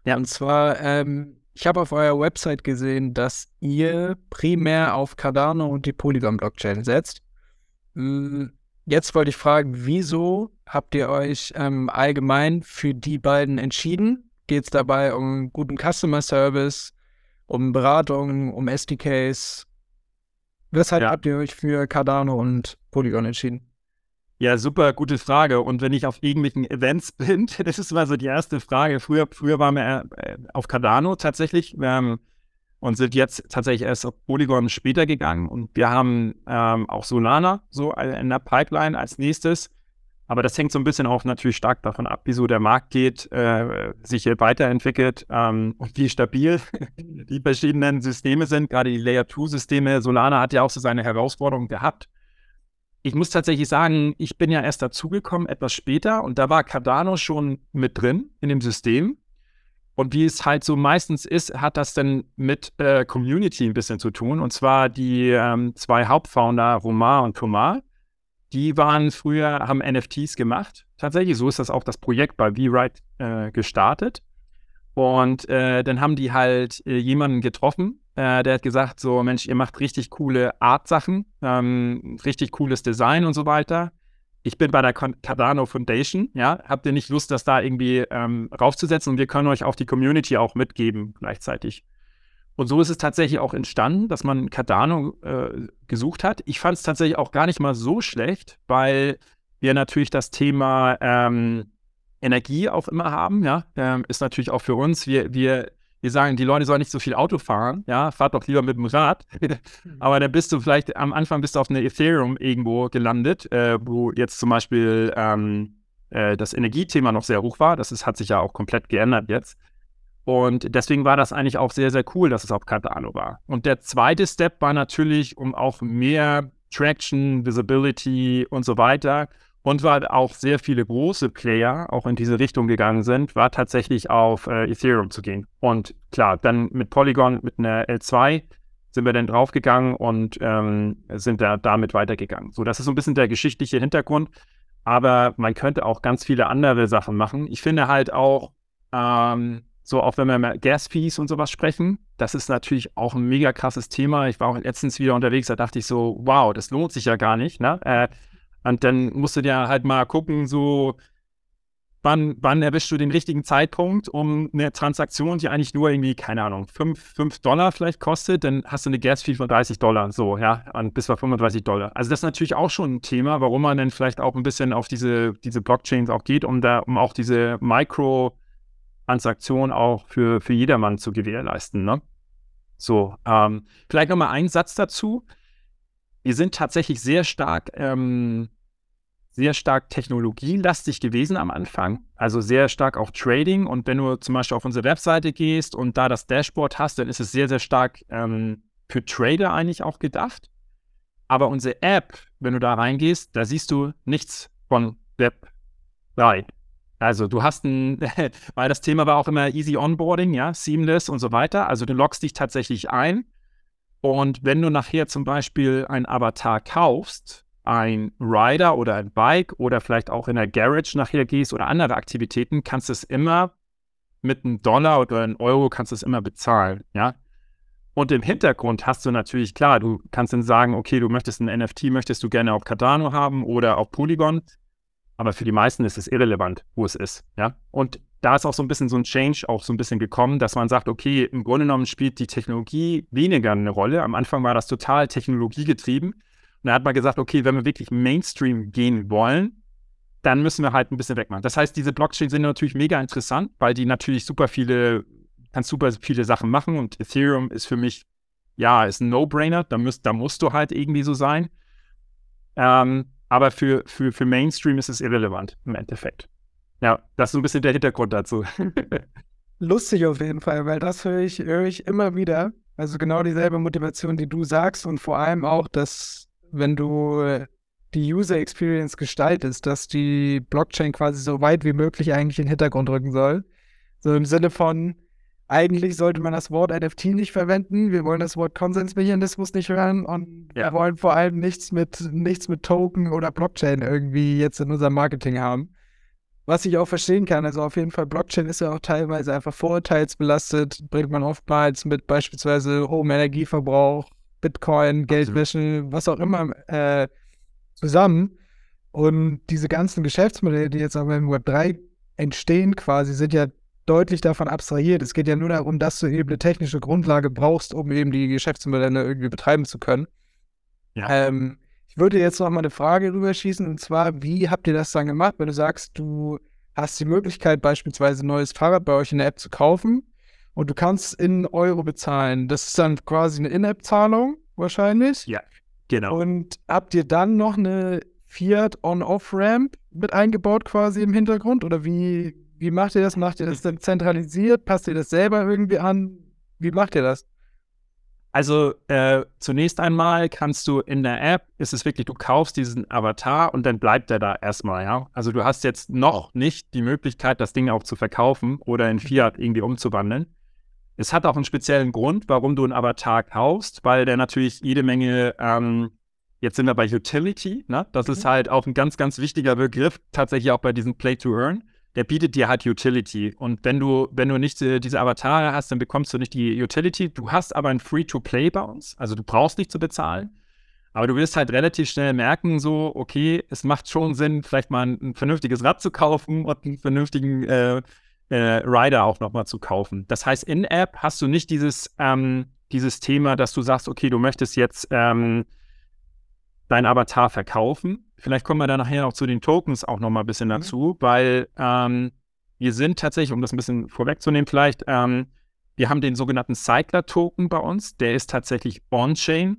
Ja. Und zwar, ähm, ich habe auf eurer Website gesehen, dass ihr primär auf Cardano und die Polygon-Blockchain setzt. Hm, jetzt wollte ich fragen, wieso habt ihr euch ähm, allgemein für die beiden entschieden? Geht es dabei um guten Customer Service, um Beratung, um SDKs? Weshalb ja. habt ihr euch für Cardano und Polygon entschieden? Ja, super gute Frage. Und wenn ich auf irgendwelchen Events [laughs] bin, das ist mal so die erste Frage. Früher, früher waren wir äh, auf Cardano tatsächlich ähm, und sind jetzt tatsächlich erst auf Polygon später gegangen. Und wir haben ähm, auch Solana so in der Pipeline als nächstes. Aber das hängt so ein bisschen auch natürlich stark davon ab, wie so der Markt geht, äh, sich hier weiterentwickelt ähm, und wie stabil [laughs] die verschiedenen Systeme sind. Gerade die Layer-2-Systeme. Solana hat ja auch so seine Herausforderungen gehabt. Ich muss tatsächlich sagen, ich bin ja erst dazugekommen, etwas später, und da war Cardano schon mit drin in dem System. Und wie es halt so meistens ist, hat das dann mit äh, Community ein bisschen zu tun. Und zwar die ähm, zwei Hauptfounder, Romar und Thomas die waren früher, haben NFTs gemacht. Tatsächlich, so ist das auch das Projekt bei V-Ride äh, gestartet. Und äh, dann haben die halt äh, jemanden getroffen, äh, der hat gesagt: So, Mensch, ihr macht richtig coole Art-Sachen, ähm, richtig cooles Design und so weiter. Ich bin bei der Cardano Foundation, ja. Habt ihr nicht Lust, das da irgendwie ähm, raufzusetzen? Und wir können euch auch die Community auch mitgeben gleichzeitig. Und so ist es tatsächlich auch entstanden, dass man Cardano äh, gesucht hat. Ich fand es tatsächlich auch gar nicht mal so schlecht, weil wir natürlich das Thema ähm, Energie auch immer haben. Ja, ähm, ist natürlich auch für uns. Wir, wir, wir sagen, die Leute sollen nicht so viel Auto fahren. Ja, fahrt doch lieber mit dem Rad. [laughs] Aber dann bist du vielleicht am Anfang bist du auf eine Ethereum irgendwo gelandet, äh, wo jetzt zum Beispiel ähm, äh, das Energiethema noch sehr hoch war. Das ist, hat sich ja auch komplett geändert jetzt. Und deswegen war das eigentlich auch sehr, sehr cool, dass es auf Cardano war. Und der zweite Step war natürlich, um auch mehr Traction, Visibility und so weiter und weil auch sehr viele große Player auch in diese Richtung gegangen sind, war tatsächlich auf äh, Ethereum zu gehen. Und klar, dann mit Polygon, mit einer L2 sind wir dann draufgegangen und ähm, sind da damit weitergegangen. So, das ist so ein bisschen der geschichtliche Hintergrund. aber man könnte auch ganz viele andere Sachen machen. Ich finde halt auch, ähm, so auch wenn wir mal Gas-Fees und sowas sprechen, das ist natürlich auch ein mega krasses Thema. Ich war auch letztens wieder unterwegs, da dachte ich so, wow, das lohnt sich ja gar nicht. Ne? Äh, und dann musst du dir halt mal gucken, so, wann, wann erwischst du den richtigen Zeitpunkt, um eine Transaktion, die eigentlich nur irgendwie, keine Ahnung, 5, 5 Dollar vielleicht kostet, dann hast du eine Gas-Fee von 30 Dollar, so, ja, und bis bei 35 Dollar. Also das ist natürlich auch schon ein Thema, warum man dann vielleicht auch ein bisschen auf diese, diese Blockchains auch geht, um da, um auch diese Micro-Transaktion auch für, für jedermann zu gewährleisten, ne? So, ähm, vielleicht nochmal ein Satz dazu. Wir sind tatsächlich sehr stark ähm, sehr stark technologielastig gewesen am Anfang, also sehr stark auch Trading. Und wenn du zum Beispiel auf unsere Webseite gehst und da das Dashboard hast, dann ist es sehr, sehr stark ähm, für Trader eigentlich auch gedacht. Aber unsere App, wenn du da reingehst, da siehst du nichts von Web 3. Also du hast ein, [laughs] weil das Thema war auch immer easy onboarding, ja, seamless und so weiter. Also du loggst dich tatsächlich ein. Und wenn du nachher zum Beispiel ein Avatar kaufst, ein Rider oder ein Bike oder vielleicht auch in der Garage nachher gehst oder andere Aktivitäten, kannst du es immer mit einem Dollar oder einem Euro kannst du es immer bezahlen, ja. Und im Hintergrund hast du natürlich, klar, du kannst dann sagen, okay, du möchtest ein NFT, möchtest du gerne auf Cardano haben oder auf Polygon, aber für die meisten ist es irrelevant, wo es ist, ja. Und da ist auch so ein bisschen so ein Change auch so ein bisschen gekommen, dass man sagt, okay, im Grunde genommen spielt die Technologie weniger eine Rolle. Am Anfang war das total technologiegetrieben. Und da hat man gesagt, okay, wenn wir wirklich Mainstream gehen wollen, dann müssen wir halt ein bisschen wegmachen. Das heißt, diese Blockchains sind natürlich mega interessant, weil die natürlich super viele, kannst super viele Sachen machen und Ethereum ist für mich, ja, ist ein No-Brainer, da, da musst du halt irgendwie so sein. Ähm, aber für, für, für Mainstream ist es irrelevant im Endeffekt. Ja, das ist so ein bisschen der Hintergrund dazu. [laughs] Lustig auf jeden Fall, weil das höre ich, höre ich immer wieder. Also genau dieselbe Motivation, die du sagst und vor allem auch, dass wenn du äh, die User Experience gestaltest, dass die Blockchain quasi so weit wie möglich eigentlich in den Hintergrund rücken soll. So im Sinne von, eigentlich sollte man das Wort NFT nicht verwenden. Wir wollen das Wort Konsensmechanismus nicht hören und ja. wir wollen vor allem nichts mit, nichts mit Token oder Blockchain irgendwie jetzt in unserem Marketing haben. Was ich auch verstehen kann, also auf jeden Fall Blockchain ist ja auch teilweise einfach vorurteilsbelastet, bringt man oftmals mit beispielsweise hohem Energieverbrauch, Bitcoin, Geldwäsche, was auch immer äh, zusammen. Und diese ganzen Geschäftsmodelle, die jetzt aber im Web 3 entstehen, quasi, sind ja deutlich davon abstrahiert. Es geht ja nur darum, dass du eben eine technische Grundlage brauchst, um eben die Geschäftsmodelle irgendwie betreiben zu können. Ja. Ähm, ich würde jetzt noch mal eine Frage rüberschießen, und zwar, wie habt ihr das dann gemacht, wenn du sagst, du hast die Möglichkeit, beispielsweise ein neues Fahrrad bei euch in der App zu kaufen und du kannst in Euro bezahlen. Das ist dann quasi eine In-App-Zahlung wahrscheinlich. Ja, genau. Und habt ihr dann noch eine Fiat On-Off-Ramp mit eingebaut quasi im Hintergrund? Oder wie, wie macht ihr das? Macht ihr das dann zentralisiert? Passt ihr das selber irgendwie an? Wie macht ihr das? Also äh, zunächst einmal kannst du in der App, ist es wirklich, du kaufst diesen Avatar und dann bleibt er da erstmal, ja. Also du hast jetzt noch nicht die Möglichkeit, das Ding auch zu verkaufen oder in [laughs] Fiat irgendwie umzuwandeln. Es hat auch einen speziellen Grund, warum du einen Avatar kaufst, weil der natürlich jede Menge, ähm, jetzt sind wir bei Utility, ne? das ist mhm. halt auch ein ganz, ganz wichtiger Begriff, tatsächlich auch bei diesem Play to Earn. Der bietet dir halt Utility. Und wenn du, wenn du nicht äh, diese Avatare hast, dann bekommst du nicht die Utility. Du hast aber ein Free-to-Play bei uns, also du brauchst nicht zu bezahlen. Aber du wirst halt relativ schnell merken, so, okay, es macht schon Sinn, vielleicht mal ein, ein vernünftiges Rad zu kaufen und einen vernünftigen äh, äh, Rider auch nochmal zu kaufen. Das heißt, in App hast du nicht dieses, ähm, dieses Thema, dass du sagst, okay, du möchtest jetzt ähm, dein Avatar verkaufen. Vielleicht kommen wir dann nachher auch zu den Tokens auch nochmal ein bisschen mhm. dazu, weil ähm, wir sind tatsächlich, um das ein bisschen vorwegzunehmen, vielleicht, ähm, wir haben den sogenannten Cycler-Token bei uns, der ist tatsächlich on-chain.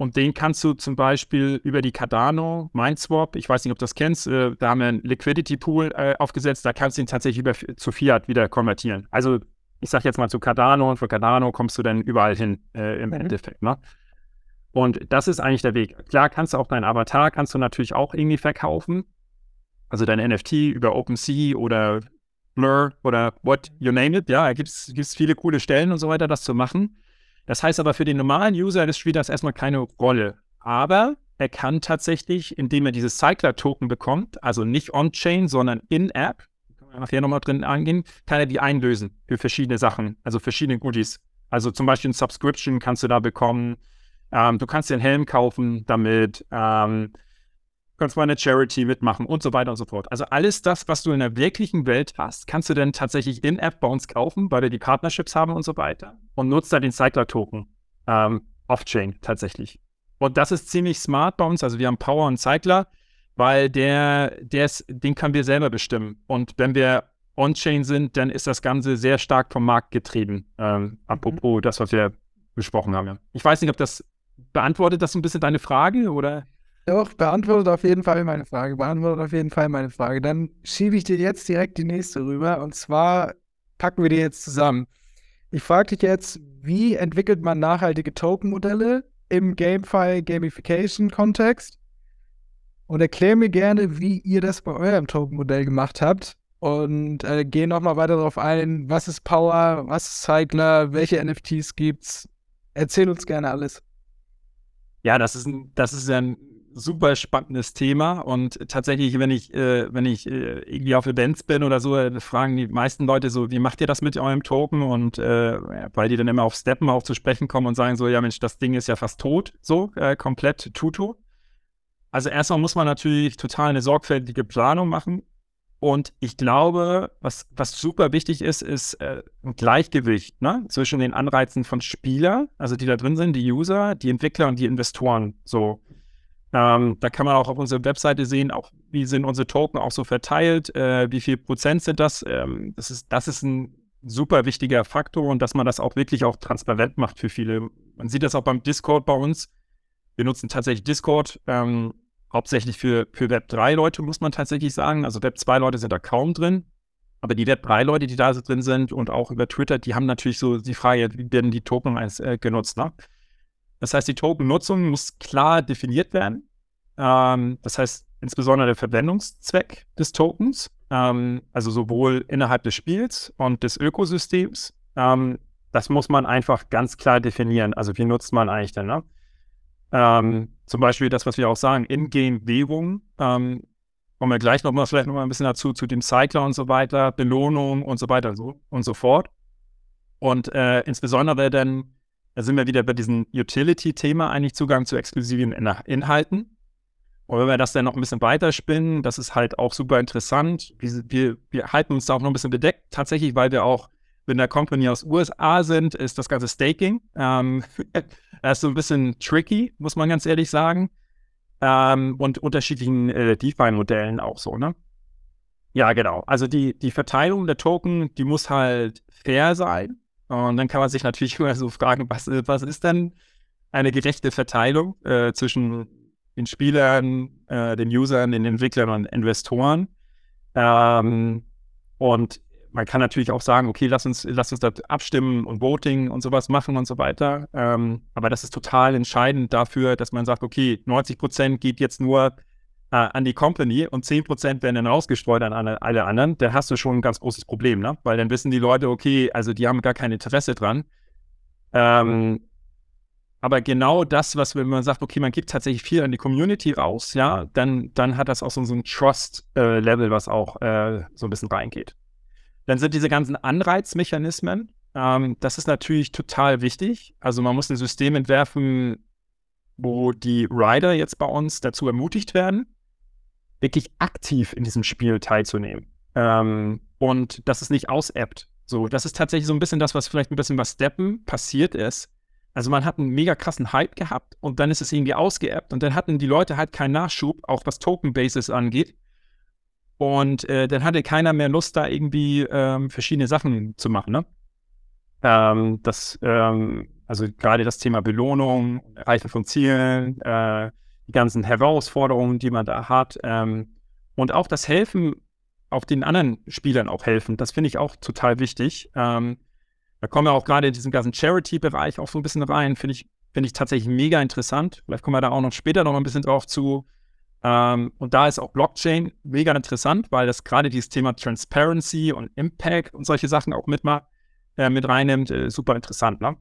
Und den kannst du zum Beispiel über die Cardano, Mindswap, ich weiß nicht, ob du das kennst, äh, da haben wir einen Liquidity Pool äh, aufgesetzt, da kannst du ihn tatsächlich über, zu Fiat wieder konvertieren. Also ich sage jetzt mal zu Cardano und von Cardano kommst du dann überall hin äh, im mhm. Endeffekt. Ne? Und das ist eigentlich der Weg. Klar kannst du auch deinen Avatar, kannst du natürlich auch irgendwie verkaufen. Also dein NFT über OpenSea oder Blur oder what you name it. Ja, da gibt es viele coole Stellen und so weiter, das zu machen. Das heißt aber für den normalen User das spielt das erstmal keine Rolle. Aber er kann tatsächlich, indem er dieses Cycler-Token bekommt, also nicht on-chain, sondern in-App, können wir nachher nochmal drin angehen, kann er die einlösen für verschiedene Sachen, also verschiedene Goodies. Also zum Beispiel ein Subscription kannst du da bekommen. Ähm, du kannst dir einen Helm kaufen damit. Ähm, kannst mal eine Charity mitmachen und so weiter und so fort. Also alles das, was du in der wirklichen Welt hast, kannst du dann tatsächlich in App bei uns kaufen, weil wir die Partnerships haben und so weiter und nutzt da den Cycler-Token ähm, off-chain tatsächlich. Und das ist ziemlich smart bei uns. Also wir haben Power und Cycler, weil der, der ist, den können wir selber bestimmen. Und wenn wir on-chain sind, dann ist das Ganze sehr stark vom Markt getrieben. Ähm, mhm. apropos das, was wir besprochen haben. Ich weiß nicht, ob das beantwortet das ein bisschen deine Frage oder? Doch, beantwortet auf jeden Fall meine Frage. Beantwortet auf jeden Fall meine Frage. Dann schiebe ich dir jetzt direkt die nächste rüber. Und zwar packen wir die jetzt zusammen. Ich frage dich jetzt, wie entwickelt man nachhaltige Token-Modelle im GameFi Gamification-Kontext? Und erklär mir gerne, wie ihr das bei eurem Token-Modell gemacht habt. Und äh, geh nochmal weiter darauf ein, was ist Power, was ist Cycler, welche NFTs gibt's? Erzähl uns gerne alles. Ja, das ist ein, das ist ein super spannendes Thema und tatsächlich, wenn ich, äh, wenn ich äh, irgendwie auf Events bin oder so, äh, fragen die meisten Leute so, wie macht ihr das mit eurem Token? Und äh, weil die dann immer auf Steppen auch zu sprechen kommen und sagen so, ja Mensch, das Ding ist ja fast tot, so äh, komplett tuto. Also erstmal muss man natürlich total eine sorgfältige Planung machen. Und ich glaube, was, was super wichtig ist, ist äh, ein Gleichgewicht ne? zwischen den Anreizen von Spieler, also die da drin sind, die User, die Entwickler und die Investoren. So, ähm, da kann man auch auf unserer Webseite sehen, auch wie sind unsere Token auch so verteilt, äh, wie viel Prozent sind das. Ähm, das, ist, das ist ein super wichtiger Faktor und dass man das auch wirklich auch transparent macht für viele. Man sieht das auch beim Discord bei uns. Wir nutzen tatsächlich Discord, ähm, hauptsächlich für, für Web3-Leute, muss man tatsächlich sagen. Also Web2-Leute sind da kaum drin. Aber die Web3-Leute, die da drin sind und auch über Twitter, die haben natürlich so die Frage, wie werden die Token äh, genutzt. Ne? Das heißt, die Token-Nutzung muss klar definiert werden. Ähm, das heißt, insbesondere der Verwendungszweck des Tokens, ähm, also sowohl innerhalb des Spiels und des Ökosystems. Ähm, das muss man einfach ganz klar definieren. Also wie nutzt man eigentlich denn? Ne? Ähm, zum Beispiel das, was wir auch sagen, In-Game-Währung. Ähm, kommen wir gleich nochmal vielleicht nochmal ein bisschen dazu, zu dem Cycler und so weiter, Belohnung und so weiter so, und so fort. Und äh, insbesondere dann da sind wir wieder bei diesem Utility-Thema, eigentlich Zugang zu exklusiven In Inhalten. Und wenn wir das dann noch ein bisschen weiterspinnen, das ist halt auch super interessant. Wir, wir, wir halten uns da auch noch ein bisschen bedeckt, tatsächlich, weil wir auch mit einer Company aus USA sind, ist das ganze Staking. Ähm, [laughs] das ist so ein bisschen tricky, muss man ganz ehrlich sagen. Ähm, und unterschiedlichen äh, DeFi-Modellen auch so, ne? Ja, genau. Also die, die Verteilung der Token, die muss halt fair sein. Und dann kann man sich natürlich [laughs] immer so fragen, was, was ist denn eine gerechte Verteilung äh, zwischen den Spielern, äh, den Usern, den Entwicklern und Investoren? Ähm, und man kann natürlich auch sagen, okay, lass uns, lass uns da abstimmen und Voting und sowas machen und so weiter. Ähm, aber das ist total entscheidend dafür, dass man sagt, okay, 90 Prozent geht jetzt nur an die Company und 10% werden dann rausgestreut an alle, alle anderen, dann hast du schon ein ganz großes Problem, ne? Weil dann wissen die Leute, okay, also die haben gar kein Interesse dran. Ähm, aber genau das, was wenn man sagt, okay, man gibt tatsächlich viel an die Community raus, ja, dann, dann hat das auch so, so ein Trust-Level, äh, was auch äh, so ein bisschen reingeht. Dann sind diese ganzen Anreizmechanismen, ähm, das ist natürlich total wichtig. Also man muss ein System entwerfen, wo die Rider jetzt bei uns dazu ermutigt werden, wirklich aktiv in diesem Spiel teilzunehmen. Ähm, und dass es nicht ausappt. So, das ist tatsächlich so ein bisschen das, was vielleicht ein bisschen bei Steppen passiert ist. Also man hat einen mega krassen Hype gehabt und dann ist es irgendwie ausgeappt und dann hatten die Leute halt keinen Nachschub, auch was Token Bases angeht. Und äh, dann hatte keiner mehr Lust, da irgendwie ähm, verschiedene Sachen zu machen. Ne? Ähm, das, ähm, also gerade das Thema Belohnung, Erreichen von Zielen, äh, die ganzen Herausforderungen, die man da hat. Ähm, und auch das Helfen, auch den anderen Spielern auch helfen, das finde ich auch total wichtig. Ähm, da kommen wir auch gerade in diesen ganzen Charity-Bereich auch so ein bisschen rein, finde ich, finde ich tatsächlich mega interessant. Vielleicht kommen wir da auch noch später noch ein bisschen drauf zu. Ähm, und da ist auch Blockchain mega interessant, weil das gerade dieses Thema Transparency und Impact und solche Sachen auch mitmacht, äh, mit reinnimmt. Äh, super interessant, ne?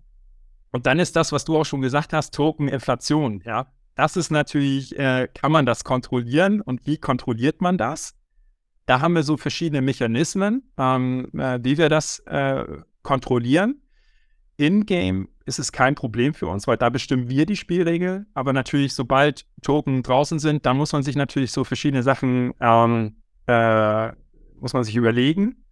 Und dann ist das, was du auch schon gesagt hast, Token-Inflation, ja das ist natürlich, äh, kann man das kontrollieren und wie kontrolliert man das? Da haben wir so verschiedene Mechanismen, ähm, äh, wie wir das äh, kontrollieren. In-game ist es kein Problem für uns, weil da bestimmen wir die Spielregel. Aber natürlich, sobald Token draußen sind, dann muss man sich natürlich so verschiedene Sachen, ähm, äh, muss man sich überlegen.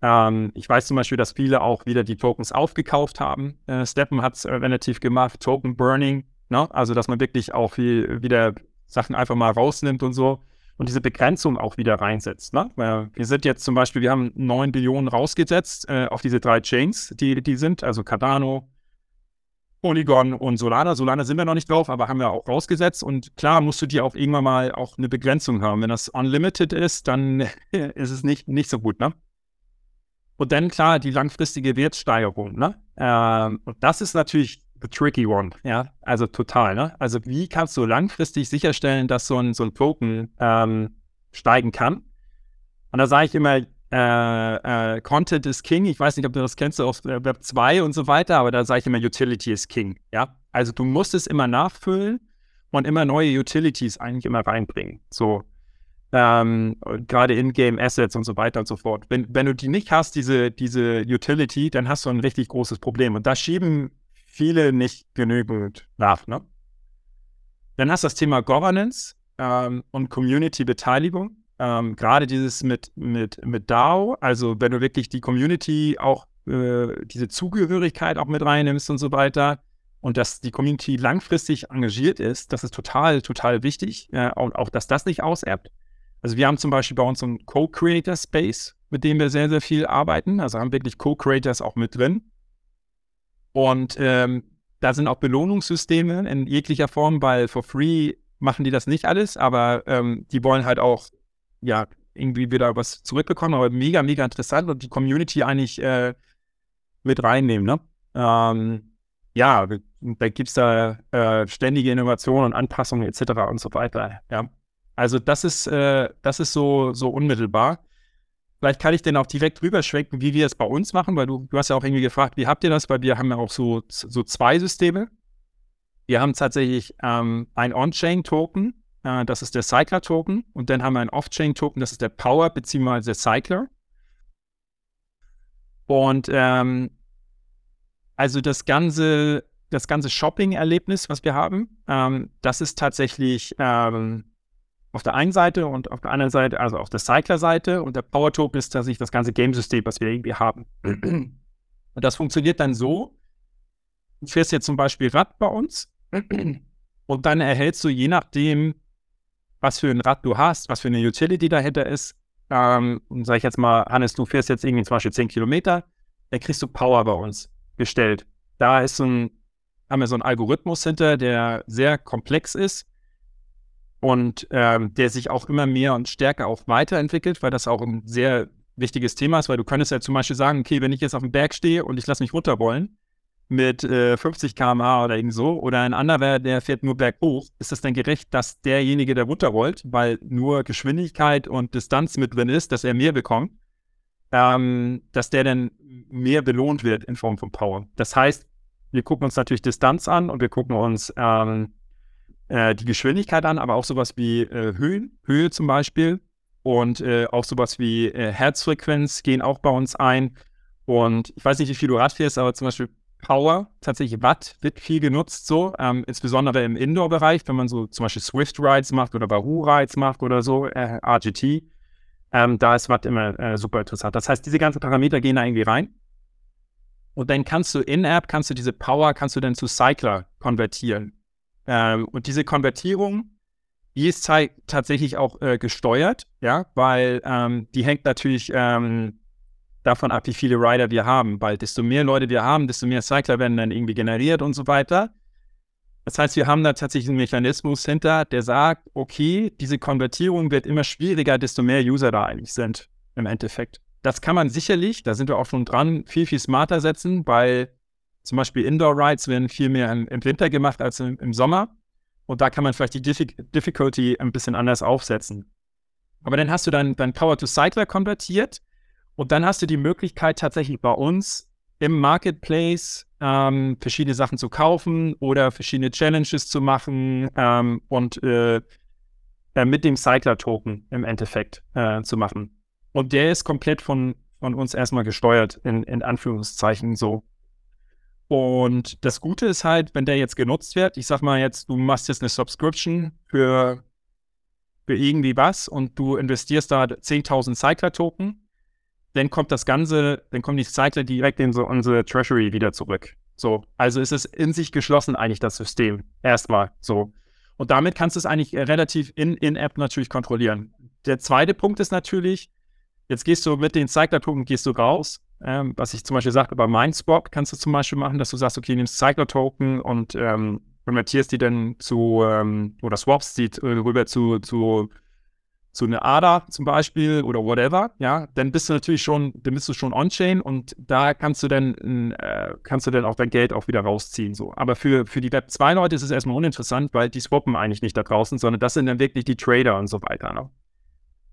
Ähm, ich weiß zum Beispiel, dass viele auch wieder die Tokens aufgekauft haben. Äh, Steppen hat es relativ gemacht, Token Burning, ne? also dass man wirklich auch viel, wieder Sachen einfach mal rausnimmt und so und diese Begrenzung auch wieder reinsetzt. Ne? Wir sind jetzt zum Beispiel, wir haben 9 Billionen rausgesetzt äh, auf diese drei Chains, die, die sind, also Cardano, Polygon und Solana. Solana sind wir noch nicht drauf, aber haben wir auch rausgesetzt. Und klar musst du dir auch irgendwann mal auch eine Begrenzung haben. Wenn das unlimited ist, dann [laughs] ist es nicht, nicht so gut. Ne? Und dann klar die langfristige Wertsteigerung. Ne? Ähm, und das ist natürlich the tricky one, ja, also total, ne? Also wie kannst du langfristig sicherstellen, dass so ein, so ein Token ähm, steigen kann? Und da sage ich immer, äh, äh, Content is King. Ich weiß nicht, ob du das kennst aus Web 2 und so weiter, aber da sage ich immer, Utility is King, ja? Also du musst es immer nachfüllen und immer neue Utilities eigentlich immer reinbringen. So, ähm, gerade In-Game Assets und so weiter und so fort. Wenn, wenn du die nicht hast, diese, diese Utility, dann hast du ein richtig großes Problem. Und da schieben viele nicht genügend nach. Ne? Dann hast du das Thema Governance ähm, und Community-Beteiligung. Ähm, Gerade dieses mit, mit, mit DAO, also wenn du wirklich die Community auch, äh, diese Zugehörigkeit auch mit reinnimmst und so weiter und dass die Community langfristig engagiert ist, das ist total, total wichtig äh, und auch, dass das nicht auserbt. Also wir haben zum Beispiel bei uns so einen Co-Creator-Space, mit dem wir sehr, sehr viel arbeiten. Also haben wirklich Co-Creators auch mit drin. Und ähm, da sind auch Belohnungssysteme in jeglicher Form, weil for free machen die das nicht alles, aber ähm, die wollen halt auch, ja, irgendwie wieder was zurückbekommen, aber mega, mega interessant und die Community eigentlich äh, mit reinnehmen, ne? Ähm, ja, da gibt es da äh, ständige Innovationen und Anpassungen etc. und so weiter, ja. Also das ist, äh, das ist so, so unmittelbar. Vielleicht kann ich denn auch direkt rüberschwenken, wie wir es bei uns machen, weil du, du hast ja auch irgendwie gefragt, wie habt ihr das? Weil wir haben ja auch so, so zwei Systeme. Wir haben tatsächlich ähm, ein On-Chain-Token, äh, das ist der Cycler-Token, und dann haben wir ein Off-Chain-Token, das ist der Power bzw. der Cycler. Und ähm, also das ganze, das ganze Shopping-Erlebnis, was wir haben, ähm, das ist tatsächlich ähm, auf der einen Seite und auf der anderen Seite, also auf der Cycler-Seite und der Power Token ist tatsächlich das ganze Game-System, was wir irgendwie haben. [clears throat] Und das funktioniert dann so: Du fährst jetzt zum Beispiel Rad bei uns [clears throat] und dann erhältst du je nachdem, was für ein Rad du hast, was für eine Utility dahinter ist, ähm, sag ich jetzt mal, Hannes, du fährst jetzt irgendwie zum Beispiel 10 Kilometer, dann kriegst du Power bei uns gestellt. Da ist ein, haben wir so einen Algorithmus hinter, der sehr komplex ist und ähm, der sich auch immer mehr und stärker auch weiterentwickelt, weil das auch ein sehr wichtiges Thema ist, weil du könntest ja zum Beispiel sagen, okay, wenn ich jetzt auf dem Berg stehe und ich lasse mich runterrollen mit äh, 50 km/h oder irgend so, oder ein anderer, der fährt nur berghoch, ist das denn gerecht, dass derjenige, der runterrollt, weil nur Geschwindigkeit und Distanz mit drin ist, dass er mehr bekommt, ähm, dass der dann mehr belohnt wird in Form von Power. Das heißt, wir gucken uns natürlich Distanz an und wir gucken uns ähm, äh, die Geschwindigkeit an, aber auch sowas wie äh, Höhen, Höhe zum Beispiel und äh, auch sowas wie äh, Herzfrequenz gehen auch bei uns ein. Und ich weiß nicht, wie viel du Rad fährst, aber zum Beispiel Power, tatsächlich Watt, wird viel genutzt, so, ähm, insbesondere im Indoor-Bereich, wenn man so zum Beispiel Swift-Rides macht oder Wahoo-Rides macht oder so, äh, RGT, ähm, da ist Watt immer äh, super interessant. Das heißt, diese ganzen Parameter gehen da irgendwie rein. Und dann kannst du in-App, kannst du diese Power, kannst du dann zu Cycler konvertieren. Ähm, und diese Konvertierung, die ist tatsächlich auch äh, gesteuert, ja, weil ähm, die hängt natürlich ähm, davon ab, wie viele Rider wir haben, weil desto mehr Leute wir haben, desto mehr Cycler werden dann irgendwie generiert und so weiter. Das heißt, wir haben da tatsächlich einen Mechanismus hinter, der sagt, okay, diese Konvertierung wird immer schwieriger, desto mehr User da eigentlich sind im Endeffekt. Das kann man sicherlich, da sind wir auch schon dran, viel, viel smarter setzen, weil zum Beispiel Indoor-Rides werden viel mehr im, Winter gemacht als im, Sommer. Und da kann man vielleicht die Diffi Difficulty ein bisschen anders aufsetzen. Aber dann hast du dein, dein Power to Cycler konvertiert und dann hast du die Möglichkeit tatsächlich bei uns im Marketplace ähm, verschiedene Sachen zu kaufen oder verschiedene Challenges zu machen ähm, und äh, äh, mit dem Cycler-Token im Endeffekt äh, zu machen. Und der ist komplett von, von uns erstmal gesteuert, in, in Anführungszeichen so. Und das Gute ist halt, wenn der jetzt genutzt wird, ich sag mal jetzt, du machst jetzt eine Subscription für, für irgendwie was und du investierst da 10.000 Cycler-Token, dann kommt das Ganze, dann kommen die Cycler direkt in so unsere Treasury wieder zurück. So, also ist es in sich geschlossen eigentlich das System. Erstmal so. Und damit kannst du es eigentlich relativ in, in App natürlich kontrollieren. Der zweite Punkt ist natürlich, jetzt gehst du mit den Cycler-Token gehst du raus. Ähm, was ich zum Beispiel sagte, bei Mindswap kannst du zum Beispiel machen, dass du sagst, okay, nimmst Cycler-Token und ähm, konvertierst die dann zu, ähm, oder swaps die äh, rüber zu, zu so eine ADA zum Beispiel oder whatever, ja, dann bist du natürlich schon, dann bist du schon on-chain und da kannst du dann, äh, kannst du dann auch dein Geld auch wieder rausziehen, so. Aber für, für die Web 2 Leute ist es erstmal uninteressant, weil die swappen eigentlich nicht da draußen, sondern das sind dann wirklich die Trader und so weiter, ne?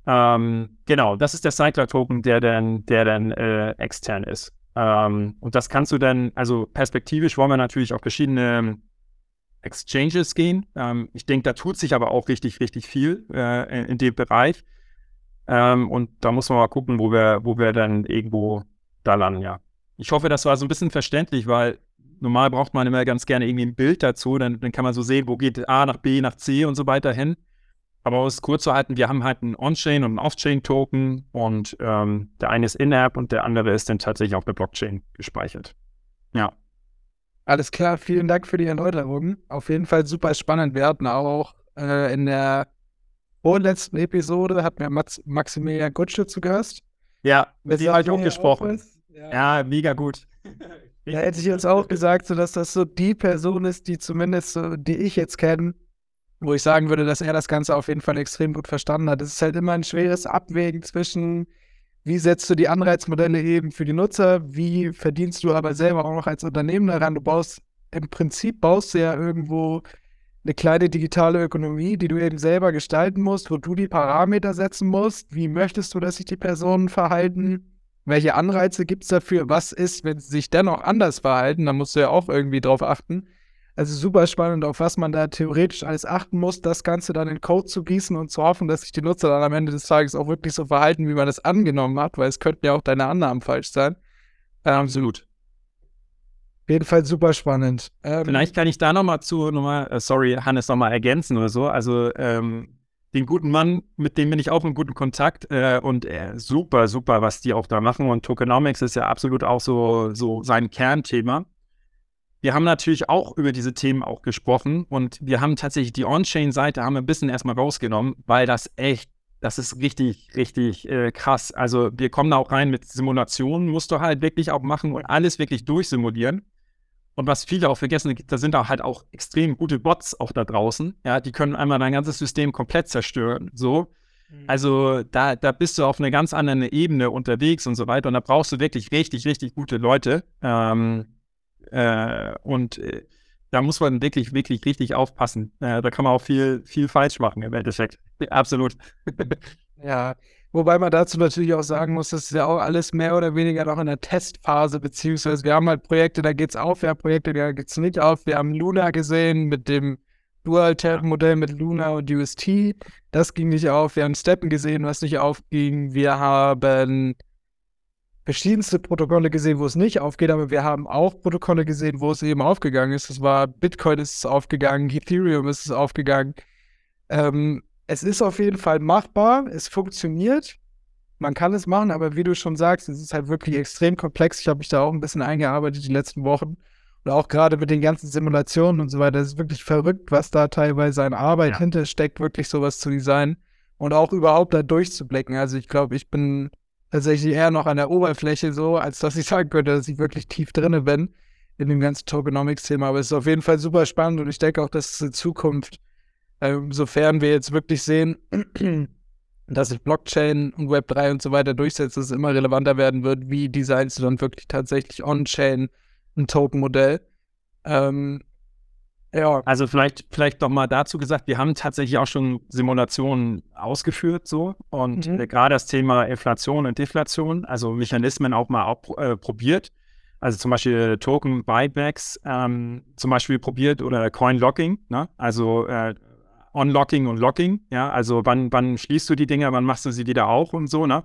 Ähm, genau, das ist der Cycler-Token, der dann, der dann äh, extern ist. Ähm, und das kannst du dann, also perspektivisch wollen wir natürlich auch verschiedene Exchanges gehen. Ähm, ich denke, da tut sich aber auch richtig, richtig viel äh, in, in, dem Bereich. Ähm, und da muss man mal gucken, wo wir, wo wir dann irgendwo da landen, ja. Ich hoffe, das war so ein bisschen verständlich, weil normal braucht man immer ganz gerne irgendwie ein Bild dazu, dann, dann kann man so sehen, wo geht A nach B nach C und so weiter hin. Aber um es kurz zu halten, wir haben halt einen On-Chain und einen Off-Chain-Token und ähm, der eine ist in-App und der andere ist dann tatsächlich auf der Blockchain gespeichert. Ja. Alles klar, vielen Dank für die Erläuterung. Auf jeden Fall super spannend. Wir hatten auch äh, in der vorletzten Episode hat mir Max Maximilian Gutsche zu Gast. Ja, mit ihm halt umgesprochen. Ja. ja, mega gut. [laughs] Ja, hätte ich jetzt auch gesagt, so dass das so die Person ist, die zumindest so, die ich jetzt kenne, wo ich sagen würde, dass er das Ganze auf jeden Fall extrem gut verstanden hat. Es ist halt immer ein schweres Abwägen zwischen wie setzt du die Anreizmodelle eben für die Nutzer? Wie verdienst du aber selber auch noch als Unternehmen daran? Du baust im Prinzip baust du ja irgendwo eine kleine digitale Ökonomie, die du eben selber gestalten musst, wo du die Parameter setzen musst. Wie möchtest du, dass sich die Personen verhalten? Welche Anreize gibt es dafür? Was ist, wenn sie sich dennoch anders verhalten? Da musst du ja auch irgendwie drauf achten. Also super spannend, auf was man da theoretisch alles achten muss, das Ganze dann in Code zu gießen und zu hoffen, dass sich die Nutzer dann am Ende des Tages auch wirklich so verhalten, wie man das angenommen hat, weil es könnten ja auch deine Annahmen falsch sein. Ähm, Absolut. Auf jeden Fall super spannend. Ähm, Vielleicht kann ich da nochmal zu, nochmal, äh, sorry, Hannes, nochmal ergänzen oder so. Also, ähm, den guten Mann, mit dem bin ich auch in gutem Kontakt äh, und äh, super, super, was die auch da machen. Und Tokenomics ist ja absolut auch so, so sein Kernthema wir haben natürlich auch über diese Themen auch gesprochen und wir haben tatsächlich die On-Chain-Seite haben wir ein bisschen erstmal rausgenommen, weil das echt, das ist richtig, richtig äh, krass. Also wir kommen da auch rein mit Simulationen, musst du halt wirklich auch machen und alles wirklich durchsimulieren. Und was viele auch vergessen, da sind da halt auch extrem gute Bots auch da draußen. Ja, die können einmal dein ganzes System komplett zerstören. So. Mhm. Also da, da bist du auf einer ganz anderen Ebene unterwegs und so weiter. Und da brauchst du wirklich richtig, richtig gute Leute. Ähm, äh, und äh, da muss man wirklich, wirklich richtig aufpassen. Äh, da kann man auch viel, viel falsch machen im Endeffekt. [laughs] Absolut. ja, wobei man dazu natürlich auch sagen muss, das ist ja auch alles mehr oder weniger noch in der Testphase, beziehungsweise wir haben halt Projekte, da geht es auf, wir haben Projekte, da geht es nicht auf. Wir haben Luna gesehen mit dem Dual-Tab-Modell mit Luna und UST. Das ging nicht auf. Wir haben Steppen gesehen, was nicht aufging. Wir haben verschiedenste Protokolle gesehen, wo es nicht aufgeht, aber wir haben auch Protokolle gesehen, wo es eben aufgegangen ist. Es war Bitcoin ist es aufgegangen, Ethereum ist es aufgegangen. Ähm, es ist auf jeden Fall machbar, es funktioniert. Man kann es machen, aber wie du schon sagst, es ist halt wirklich extrem komplex. Ich habe mich da auch ein bisschen eingearbeitet die letzten Wochen. Und auch gerade mit den ganzen Simulationen und so weiter. Es ist wirklich verrückt, was da teilweise an Arbeit ja. hintersteckt, wirklich sowas zu designen und auch überhaupt da durchzublicken. Also ich glaube, ich bin tatsächlich eher noch an der Oberfläche so, als dass ich sagen könnte, dass ich wirklich tief drinne bin in dem ganzen Tokenomics-Thema. Aber es ist auf jeden Fall super spannend und ich denke auch, dass es in Zukunft, äh, sofern wir jetzt wirklich sehen, [clears throat] dass sich Blockchain und Web3 und so weiter durchsetzt, dass es immer relevanter werden wird, wie designst du dann wirklich tatsächlich on-chain ein Token-Modell. Ähm, ja. Also vielleicht, vielleicht noch mal dazu gesagt, wir haben tatsächlich auch schon Simulationen ausgeführt so und mhm. gerade das Thema Inflation und Deflation, also Mechanismen auch mal auch, äh, probiert. also zum Beispiel Token Buybacks ähm, zum Beispiel probiert oder Coin Locking, ne? also äh, Unlocking und Locking, ja, also wann, wann schließt du die Dinger, wann machst du sie wieder auch und so, ne?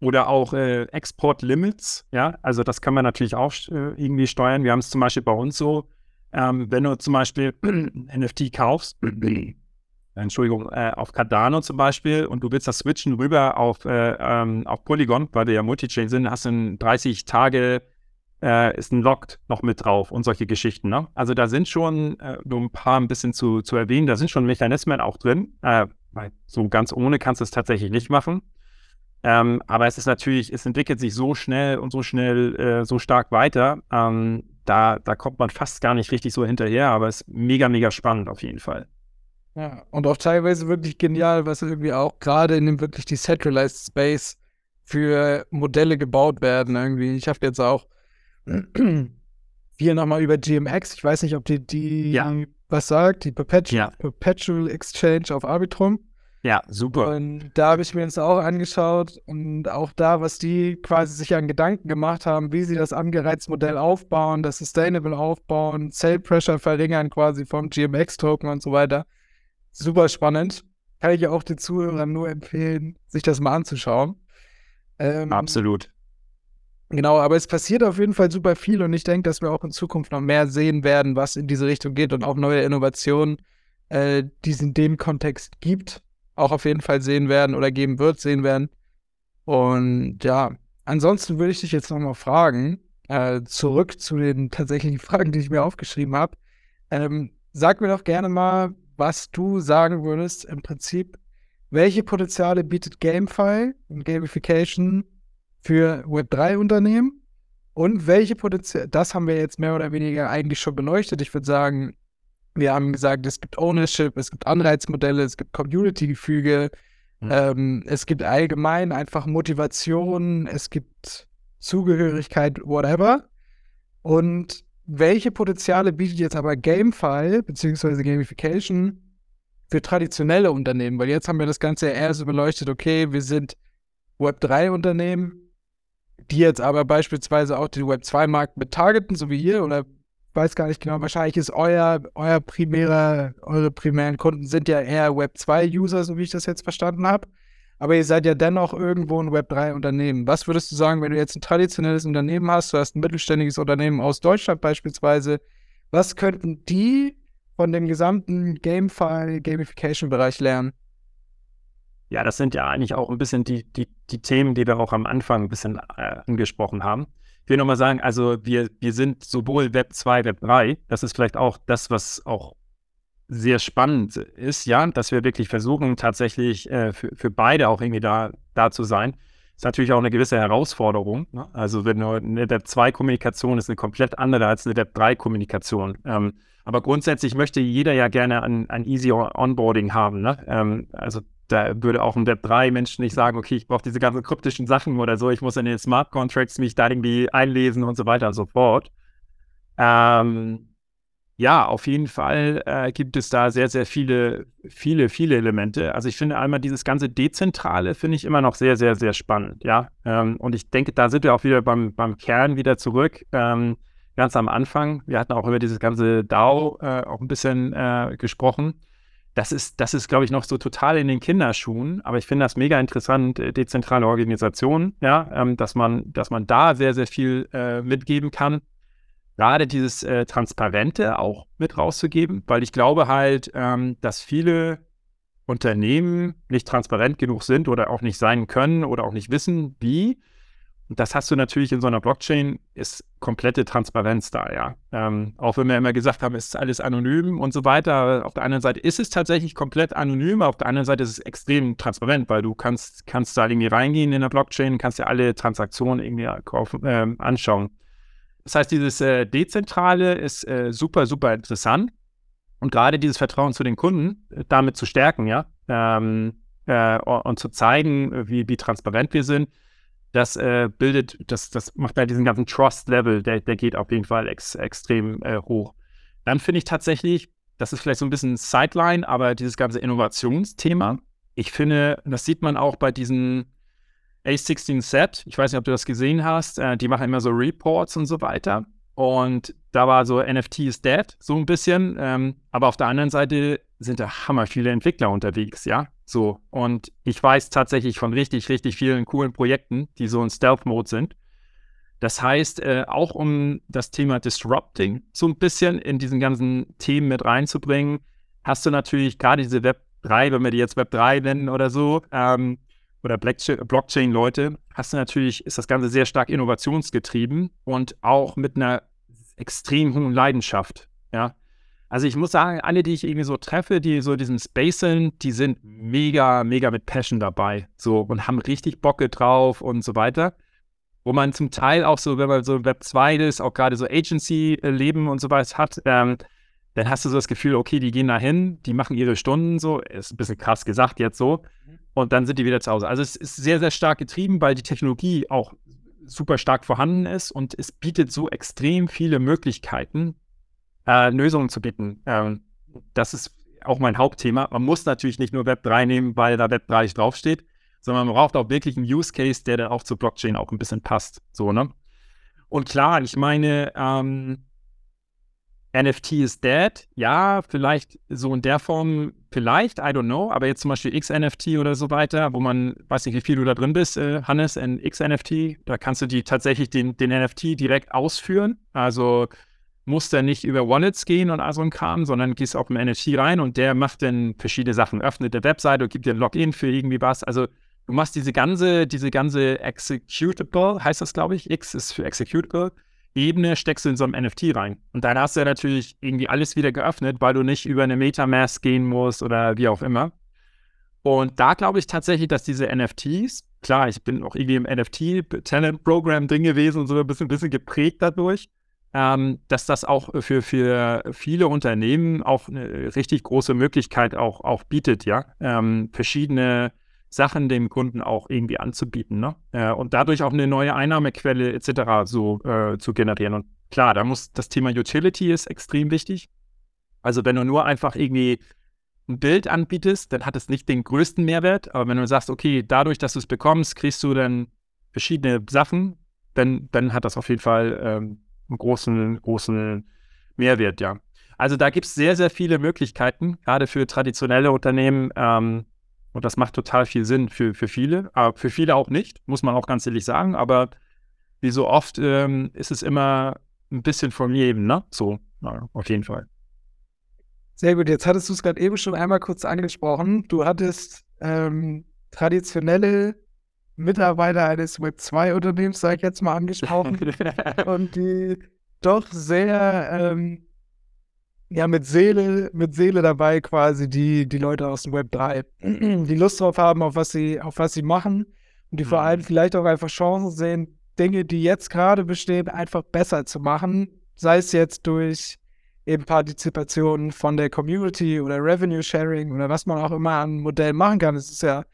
Oder auch äh, Export Limits, ja, also das kann man natürlich auch äh, irgendwie steuern. Wir haben es zum Beispiel bei uns so, ähm, wenn du zum Beispiel [clears throat] NFT kaufst, [clears throat] Entschuldigung, äh, auf Cardano zum Beispiel und du willst das switchen rüber auf, äh, ähm, auf Polygon, weil wir ja Multichain sind, hast du in 30 Tage äh, ist ein Locked noch mit drauf und solche Geschichten. Ne? Also da sind schon äh, nur ein paar ein bisschen zu, zu erwähnen, da sind schon Mechanismen auch drin, äh, weil so ganz ohne kannst du es tatsächlich nicht machen. Ähm, aber es ist natürlich, es entwickelt sich so schnell und so schnell, äh, so stark weiter. Ähm, da, da kommt man fast gar nicht richtig so hinterher, aber es ist mega, mega spannend auf jeden Fall. Ja, und auch teilweise wirklich genial, was irgendwie auch gerade in dem wirklich Decentralized Space für Modelle gebaut werden. Irgendwie, ich habe jetzt auch [clears throat] viel nochmal über GMX. Ich weiß nicht, ob die, die ja. was sagt, die Perpetual, ja. Perpetual Exchange auf Arbitrum. Ja, super. Und da habe ich mir das auch angeschaut und auch da, was die quasi sich an Gedanken gemacht haben, wie sie das Angereizmodell aufbauen, das Sustainable aufbauen, Sale Pressure verringern quasi vom GMX-Token und so weiter. Super spannend. Kann ich auch den Zuhörern nur empfehlen, sich das mal anzuschauen. Ähm, Absolut. Genau, aber es passiert auf jeden Fall super viel und ich denke, dass wir auch in Zukunft noch mehr sehen werden, was in diese Richtung geht und auch neue Innovationen, äh, die es in dem Kontext gibt, auch auf jeden Fall sehen werden oder geben wird, sehen werden. Und ja, ansonsten würde ich dich jetzt nochmal fragen, äh, zurück zu den tatsächlichen [laughs] Fragen, die ich mir aufgeschrieben habe. Ähm, sag mir doch gerne mal, was du sagen würdest, im Prinzip, welche Potenziale bietet GameFi und Gamification für Web3-Unternehmen und welche Potenziale, das haben wir jetzt mehr oder weniger eigentlich schon beleuchtet. Ich würde sagen, wir haben gesagt, es gibt Ownership, es gibt Anreizmodelle, es gibt Community-Gefüge, mhm. ähm, es gibt allgemein einfach Motivation, es gibt Zugehörigkeit, whatever. Und welche Potenziale bietet jetzt aber GameFi bzw. Gamification für traditionelle Unternehmen? Weil jetzt haben wir das Ganze eher so beleuchtet, okay, wir sind Web3-Unternehmen, die jetzt aber beispielsweise auch den Web2-Markt mit targeten, so wie ihr, oder weiß gar nicht genau, wahrscheinlich ist euer, euer primärer, eure primären Kunden sind ja eher Web2-User, so wie ich das jetzt verstanden habe. Aber ihr seid ja dennoch irgendwo ein Web3-Unternehmen. Was würdest du sagen, wenn du jetzt ein traditionelles Unternehmen hast, du hast ein mittelständiges Unternehmen aus Deutschland beispielsweise, was könnten die von dem gesamten GameFi, Gamification-Bereich lernen? Ja, das sind ja eigentlich auch ein bisschen die, die, die Themen, die wir auch am Anfang ein bisschen äh, angesprochen haben. Ich will nochmal sagen, also wir, wir sind sowohl Web 2, Web 3, das ist vielleicht auch das, was auch sehr spannend ist, ja, dass wir wirklich versuchen, tatsächlich äh, für, für beide auch irgendwie da, da zu sein. Ist natürlich auch eine gewisse Herausforderung. Ne? Also wenn eine Web 2-Kommunikation ist eine komplett andere als eine Web 3-Kommunikation. Ähm, aber grundsätzlich möchte jeder ja gerne ein, ein easy Onboarding haben. Ne? Ähm, also da würde auch ein Web3-Mensch nicht sagen, okay, ich brauche diese ganzen kryptischen Sachen oder so, ich muss in den Smart Contracts mich da irgendwie einlesen und so weiter und so fort. Ähm, ja, auf jeden Fall äh, gibt es da sehr, sehr viele, viele, viele Elemente. Also ich finde einmal dieses ganze Dezentrale finde ich immer noch sehr, sehr, sehr spannend, ja. Ähm, und ich denke, da sind wir auch wieder beim, beim Kern wieder zurück. Ähm, ganz am Anfang. Wir hatten auch über dieses ganze DAO äh, auch ein bisschen äh, gesprochen das ist, das ist, glaube ich, noch so total in den Kinderschuhen, aber ich finde das mega interessant, äh, dezentrale Organisationen, ja, ähm, dass man, dass man da sehr, sehr viel äh, mitgeben kann. Gerade dieses äh, Transparente auch mit rauszugeben, weil ich glaube halt, ähm, dass viele Unternehmen nicht transparent genug sind oder auch nicht sein können oder auch nicht wissen, wie. Und das hast du natürlich in so einer Blockchain, ist komplette Transparenz da, ja. Ähm, auch wenn wir immer gesagt haben, es ist alles anonym und so weiter. Auf der einen Seite ist es tatsächlich komplett anonym, auf der anderen Seite ist es extrem transparent, weil du kannst, kannst da irgendwie reingehen in der Blockchain, kannst dir alle Transaktionen irgendwie kaufen, äh, anschauen. Das heißt, dieses äh, Dezentrale ist äh, super, super interessant. Und gerade dieses Vertrauen zu den Kunden äh, damit zu stärken, ja, ähm, äh, und zu zeigen, wie, wie transparent wir sind das äh, bildet, das, das macht bei diesem ganzen Trust-Level, der, der geht auf jeden Fall ex, extrem äh, hoch. Dann finde ich tatsächlich, das ist vielleicht so ein bisschen Sideline, aber dieses ganze Innovationsthema, ich finde, das sieht man auch bei diesen A16Z, ich weiß nicht, ob du das gesehen hast, äh, die machen immer so Reports und so weiter. Und da war so NFT is dead, so ein bisschen. Ähm, aber auf der anderen Seite sind da hammer viele Entwickler unterwegs, ja. So. Und ich weiß tatsächlich von richtig, richtig vielen coolen Projekten, die so in Stealth-Mode sind. Das heißt, äh, auch um das Thema Disrupting so ein bisschen in diesen ganzen Themen mit reinzubringen, hast du natürlich gerade diese Web 3, wenn wir die jetzt Web 3 nennen oder so, ähm, oder Blockchain-Leute, hast du natürlich, ist das Ganze sehr stark innovationsgetrieben und auch mit einer extrem hohen Leidenschaft. Ja. Also ich muss sagen, alle, die ich irgendwie so treffe, die so diesen Space sind, die sind mega, mega mit Passion dabei. So und haben richtig Bocke drauf und so weiter. Wo man zum Teil auch so, wenn man so Web 2 ist, auch gerade so Agency-Leben und so weiter hat, ähm, dann hast du so das Gefühl, okay, die gehen da hin, die machen ihre Stunden so, ist ein bisschen krass gesagt jetzt so, mhm. und dann sind die wieder zu Hause. Also es ist sehr, sehr stark getrieben, weil die Technologie auch super stark vorhanden ist und es bietet so extrem viele Möglichkeiten, äh, Lösungen zu bieten. Ähm, das ist auch mein Hauptthema. Man muss natürlich nicht nur Web 3 nehmen, weil da Web 3 draufsteht, sondern man braucht auch wirklich einen Use Case, der dann auch zur Blockchain auch ein bisschen passt. So, ne? Und klar, ich meine, ähm, NFT is dead. Ja, vielleicht so in der Form, vielleicht, I don't know, aber jetzt zum Beispiel XNFT oder so weiter, wo man, weiß nicht, wie viel du da drin bist, äh, Hannes, in XNFT, da kannst du die tatsächlich den, den NFT direkt ausführen. Also musst du nicht über Wallets gehen und all so ein Kram, sondern gehst auf den NFT rein und der macht dann verschiedene Sachen, öffnet eine Webseite und gibt dir ein Login für irgendwie was. Also du machst diese ganze, diese ganze Executable, heißt das, glaube ich. X ist für Executable Ebene steckst du in so einem NFT rein. Und dann hast du ja natürlich irgendwie alles wieder geöffnet, weil du nicht über eine Metamask gehen musst oder wie auch immer. Und da glaube ich tatsächlich, dass diese NFTs, klar, ich bin auch irgendwie im NFT-Talent-Programm drin gewesen und so ein bisschen, ein bisschen geprägt dadurch, ähm, dass das auch für, für viele Unternehmen auch eine richtig große Möglichkeit auch, auch bietet, ja. Ähm, verschiedene Sachen dem Kunden auch irgendwie anzubieten ne? Äh, und dadurch auch eine neue Einnahmequelle etc. so äh, zu generieren. Und klar, da muss das Thema Utility ist extrem wichtig. Also wenn du nur einfach irgendwie ein Bild anbietest, dann hat es nicht den größten Mehrwert. Aber wenn du sagst, okay, dadurch, dass du es bekommst, kriegst du dann verschiedene Sachen, dann, dann hat das auf jeden Fall ähm, einen großen, großen Mehrwert, ja. Also da gibt es sehr, sehr viele Möglichkeiten, gerade für traditionelle Unternehmen, ähm, und das macht total viel Sinn für, für viele, aber für viele auch nicht, muss man auch ganz ehrlich sagen. Aber wie so oft ähm, ist es immer ein bisschen vom Leben, ne? So, na, auf jeden Fall. Sehr gut, jetzt hattest du es gerade eben schon einmal kurz angesprochen. Du hattest ähm, traditionelle Mitarbeiter eines Web2-Unternehmens, sage ich jetzt mal, angesprochen. [laughs] und die doch sehr ähm, ja, mit Seele, mit Seele dabei quasi die, die Leute aus dem Web 3, [clears throat] die Lust drauf haben, auf was sie, auf was sie machen und die vor allem mhm. vielleicht auch einfach Chancen sehen, Dinge, die jetzt gerade bestehen, einfach besser zu machen, sei es jetzt durch eben Partizipation von der Community oder Revenue Sharing oder was man auch immer an Modellen machen kann. Es ist ja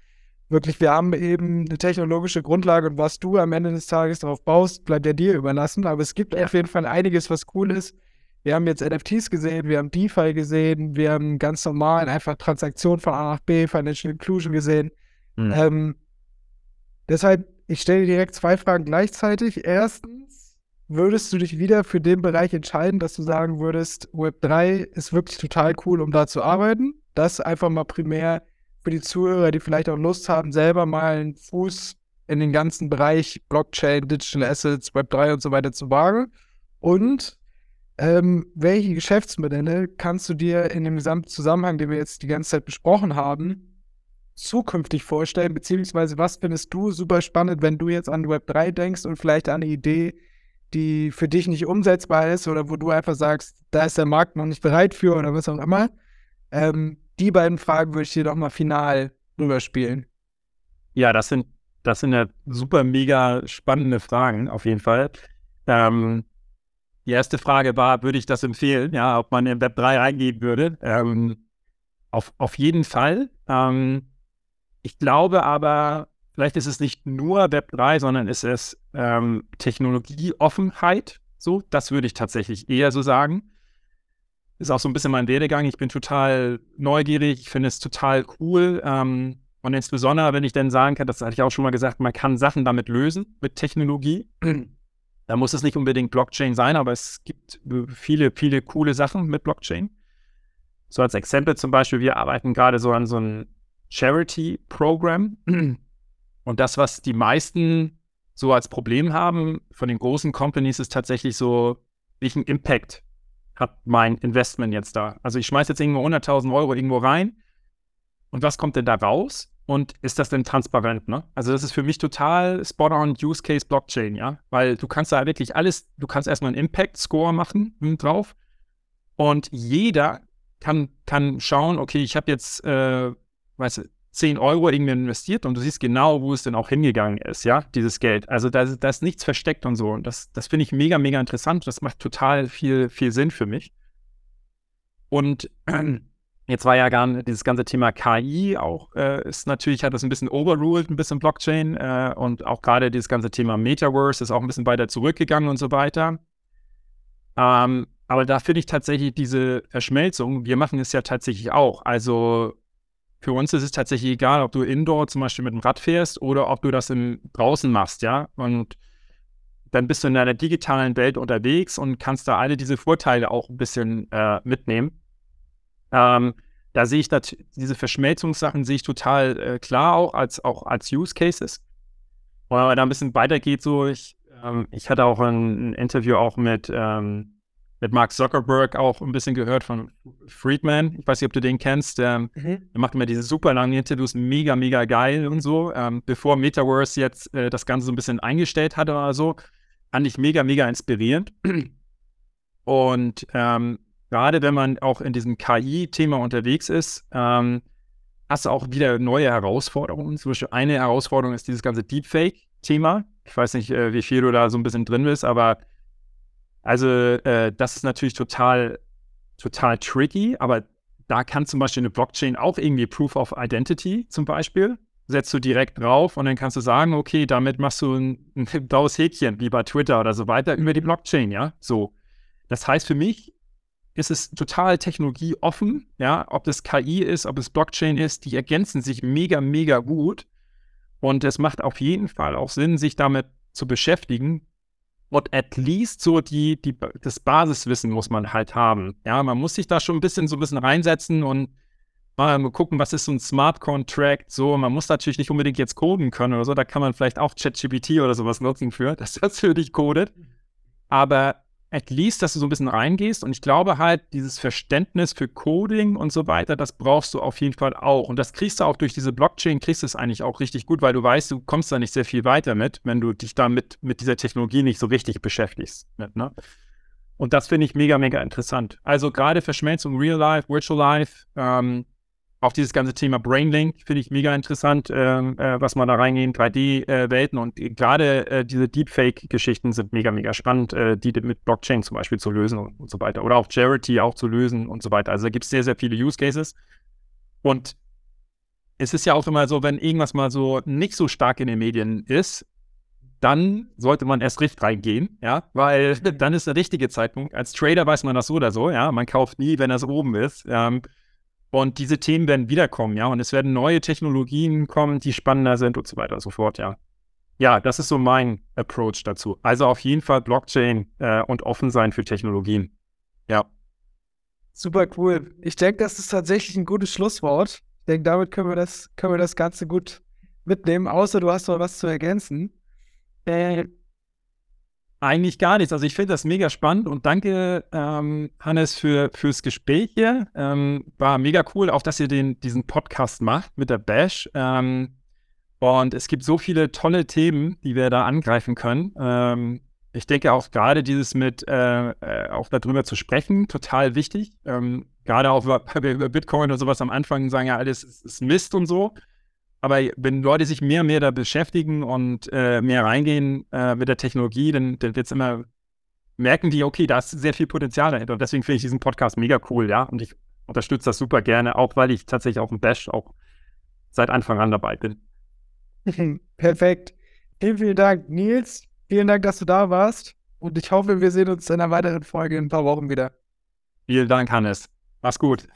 wirklich, wir haben eben eine technologische Grundlage und was du am Ende des Tages darauf baust, bleibt ja dir überlassen. Aber es gibt auf jeden Fall einiges, was cool ist wir haben jetzt NFTs gesehen, wir haben DeFi gesehen, wir haben ganz normal einfach Transaktionen von A nach B, Financial Inclusion gesehen. Mhm. Ähm, deshalb, ich stelle dir direkt zwei Fragen gleichzeitig. Erstens, würdest du dich wieder für den Bereich entscheiden, dass du sagen würdest, Web3 ist wirklich total cool, um da zu arbeiten? Das einfach mal primär für die Zuhörer, die vielleicht auch Lust haben, selber mal einen Fuß in den ganzen Bereich Blockchain, Digital Assets, Web3 und so weiter zu wagen. Und ähm, welche Geschäftsmodelle kannst du dir in dem gesamten Zusammenhang, den wir jetzt die ganze Zeit besprochen haben, zukünftig vorstellen? Beziehungsweise was findest du super spannend, wenn du jetzt an Web 3 denkst und vielleicht an eine Idee, die für dich nicht umsetzbar ist oder wo du einfach sagst, da ist der Markt noch nicht bereit für oder was auch immer? Ähm, die beiden Fragen würde ich dir doch mal final rüberspielen. Ja, das sind, das sind ja super mega spannende Fragen, auf jeden Fall. Ähm, die erste Frage war, würde ich das empfehlen, ja, ob man in Web 3 reingehen würde. Ähm, auf, auf jeden Fall. Ähm, ich glaube aber, vielleicht ist es nicht nur Web 3, sondern ist es ähm, Technologieoffenheit. So, das würde ich tatsächlich eher so sagen. Ist auch so ein bisschen mein Werdegang. Ich bin total neugierig. Ich finde es total cool, ähm, Und insbesondere, wenn ich dann sagen kann, das hatte ich auch schon mal gesagt, man kann Sachen damit lösen, mit Technologie. [clears throat] da muss es nicht unbedingt Blockchain sein, aber es gibt viele, viele coole Sachen mit Blockchain. So als Exempel zum Beispiel, wir arbeiten gerade so an so einem Charity-Programm. [clears throat] Und das, was die meisten so als Problem haben von den großen Companies, ist tatsächlich so, welchen Impact hat mein Investment jetzt da? Also ich schmeiße jetzt irgendwo 100.000 Euro irgendwo rein und was kommt denn da raus? Und ist das denn transparent? Ne? Also das ist für mich total spot-on Use Case Blockchain, ja, weil du kannst da wirklich alles, du kannst erstmal einen Impact Score machen drauf und jeder kann, kann schauen, okay, ich habe jetzt, äh, weißt du, 10 Euro irgendwie investiert und du siehst genau, wo es denn auch hingegangen ist, ja, dieses Geld. Also da, da ist nichts versteckt und so. Und das, das finde ich mega, mega interessant. Das macht total viel, viel Sinn für mich. Und [clears throat] jetzt war ja gar nicht, dieses ganze Thema KI auch, äh, ist natürlich, hat das ein bisschen overruled, ein bisschen Blockchain äh, und auch gerade dieses ganze Thema Metaverse ist auch ein bisschen weiter zurückgegangen und so weiter. Ähm, aber da finde ich tatsächlich diese Verschmelzung, wir machen es ja tatsächlich auch. Also für uns ist es tatsächlich egal, ob du indoor zum Beispiel mit dem Rad fährst oder ob du das im, draußen machst, ja. Und dann bist du in einer digitalen Welt unterwegs und kannst da alle diese Vorteile auch ein bisschen äh, mitnehmen. Ähm, da sehe ich das, diese Verschmelzungssachen sehe ich total äh, klar auch als, auch als Use Cases. Und wenn man da ein bisschen weitergeht, so ich, ähm, ich hatte auch ein, ein Interview auch mit ähm, mit Mark Zuckerberg auch ein bisschen gehört von Friedman. Ich weiß nicht, ob du den kennst. Der, mhm. der macht immer diese super langen Interviews, mega, mega geil und so. Ähm, bevor Metaverse jetzt äh, das Ganze so ein bisschen eingestellt hatte oder so, fand ich mega, mega inspirierend. [clears throat] Und ähm, gerade wenn man auch in diesem KI-Thema unterwegs ist, ähm, hast du auch wieder neue Herausforderungen. Zum Beispiel eine Herausforderung ist dieses ganze Deepfake-Thema. Ich weiß nicht, äh, wie viel du da so ein bisschen drin bist, aber also äh, das ist natürlich total, total tricky, aber da kann zum Beispiel eine Blockchain auch irgendwie Proof of Identity zum Beispiel, setzt du direkt drauf und dann kannst du sagen, okay, damit machst du ein, ein blaues Häkchen, wie bei Twitter oder so weiter, über die Blockchain, ja, so. Das heißt für mich ist es total technologieoffen, ja, ob das KI ist, ob es Blockchain ist, die ergänzen sich mega, mega gut. Und es macht auf jeden Fall auch Sinn, sich damit zu beschäftigen, und at least so die, die, das Basiswissen muss man halt haben. Ja, man muss sich da schon ein bisschen so ein bisschen reinsetzen und mal gucken, was ist so ein Smart Contract. So, man muss natürlich nicht unbedingt jetzt coden können oder so. Da kann man vielleicht auch ChatGPT oder sowas nutzen für, [laughs] dass das für dich codet. Aber at least, dass du so ein bisschen reingehst. Und ich glaube halt, dieses Verständnis für Coding und so weiter, das brauchst du auf jeden Fall auch. Und das kriegst du auch durch diese Blockchain, kriegst du es eigentlich auch richtig gut, weil du weißt, du kommst da nicht sehr viel weiter mit, wenn du dich damit mit dieser Technologie nicht so richtig beschäftigst. Mit, ne? Und das finde ich mega, mega interessant. Also gerade Verschmelzung Real Life, Virtual Life, ähm, auch dieses ganze Thema Brainlink finde ich mega interessant, ähm, äh, was man da reingehen, 3D-Welten äh, und gerade äh, diese Deepfake-Geschichten sind mega, mega spannend, äh, die mit Blockchain zum Beispiel zu lösen und, und, so weiter. Oder auch Charity auch zu lösen und so weiter. Also da gibt es sehr, sehr viele Use Cases. Und es ist ja auch immer so, wenn irgendwas mal so nicht so stark in den Medien ist, dann sollte man erst recht reingehen, ja, weil [laughs] dann ist der richtige Zeitpunkt. Als Trader weiß man das so oder so, ja, man kauft nie, wenn das oben ist. Ähm, und diese Themen werden wiederkommen, ja. Und es werden neue Technologien kommen, die spannender sind und so weiter und so fort, ja. Ja, das ist so mein Approach dazu. Also auf jeden Fall Blockchain äh, und offen sein für Technologien. Ja. Super cool. Ich denke, das ist tatsächlich ein gutes Schlusswort. Ich denke, damit können wir das, können wir das Ganze gut mitnehmen, außer du hast noch was zu ergänzen. Äh, eigentlich gar nichts. Also ich finde das mega spannend und danke, ähm, Hannes, für, fürs Gespräch hier. Ähm, war mega cool, auch dass ihr den, diesen Podcast macht mit der Bash. Ähm, und es gibt so viele tolle Themen, die wir da angreifen können. Ähm, ich denke auch gerade dieses mit äh, äh, auch darüber zu sprechen, total wichtig. Ähm, gerade auch über, [laughs] über Bitcoin und sowas am Anfang sagen ja alles ist Mist und so. Aber wenn Leute sich mehr und mehr da beschäftigen und äh, mehr reingehen äh, mit der Technologie, dann, dann wird es immer, merken die, okay, da ist sehr viel Potenzial dahinter. Und deswegen finde ich diesen Podcast mega cool, ja. Und ich unterstütze das super gerne, auch weil ich tatsächlich auf dem Bash auch seit Anfang an dabei bin. [laughs] Perfekt. Vielen, vielen Dank, Nils. Vielen Dank, dass du da warst. Und ich hoffe, wir sehen uns in einer weiteren Folge in ein paar Wochen wieder. Vielen Dank, Hannes. Mach's gut.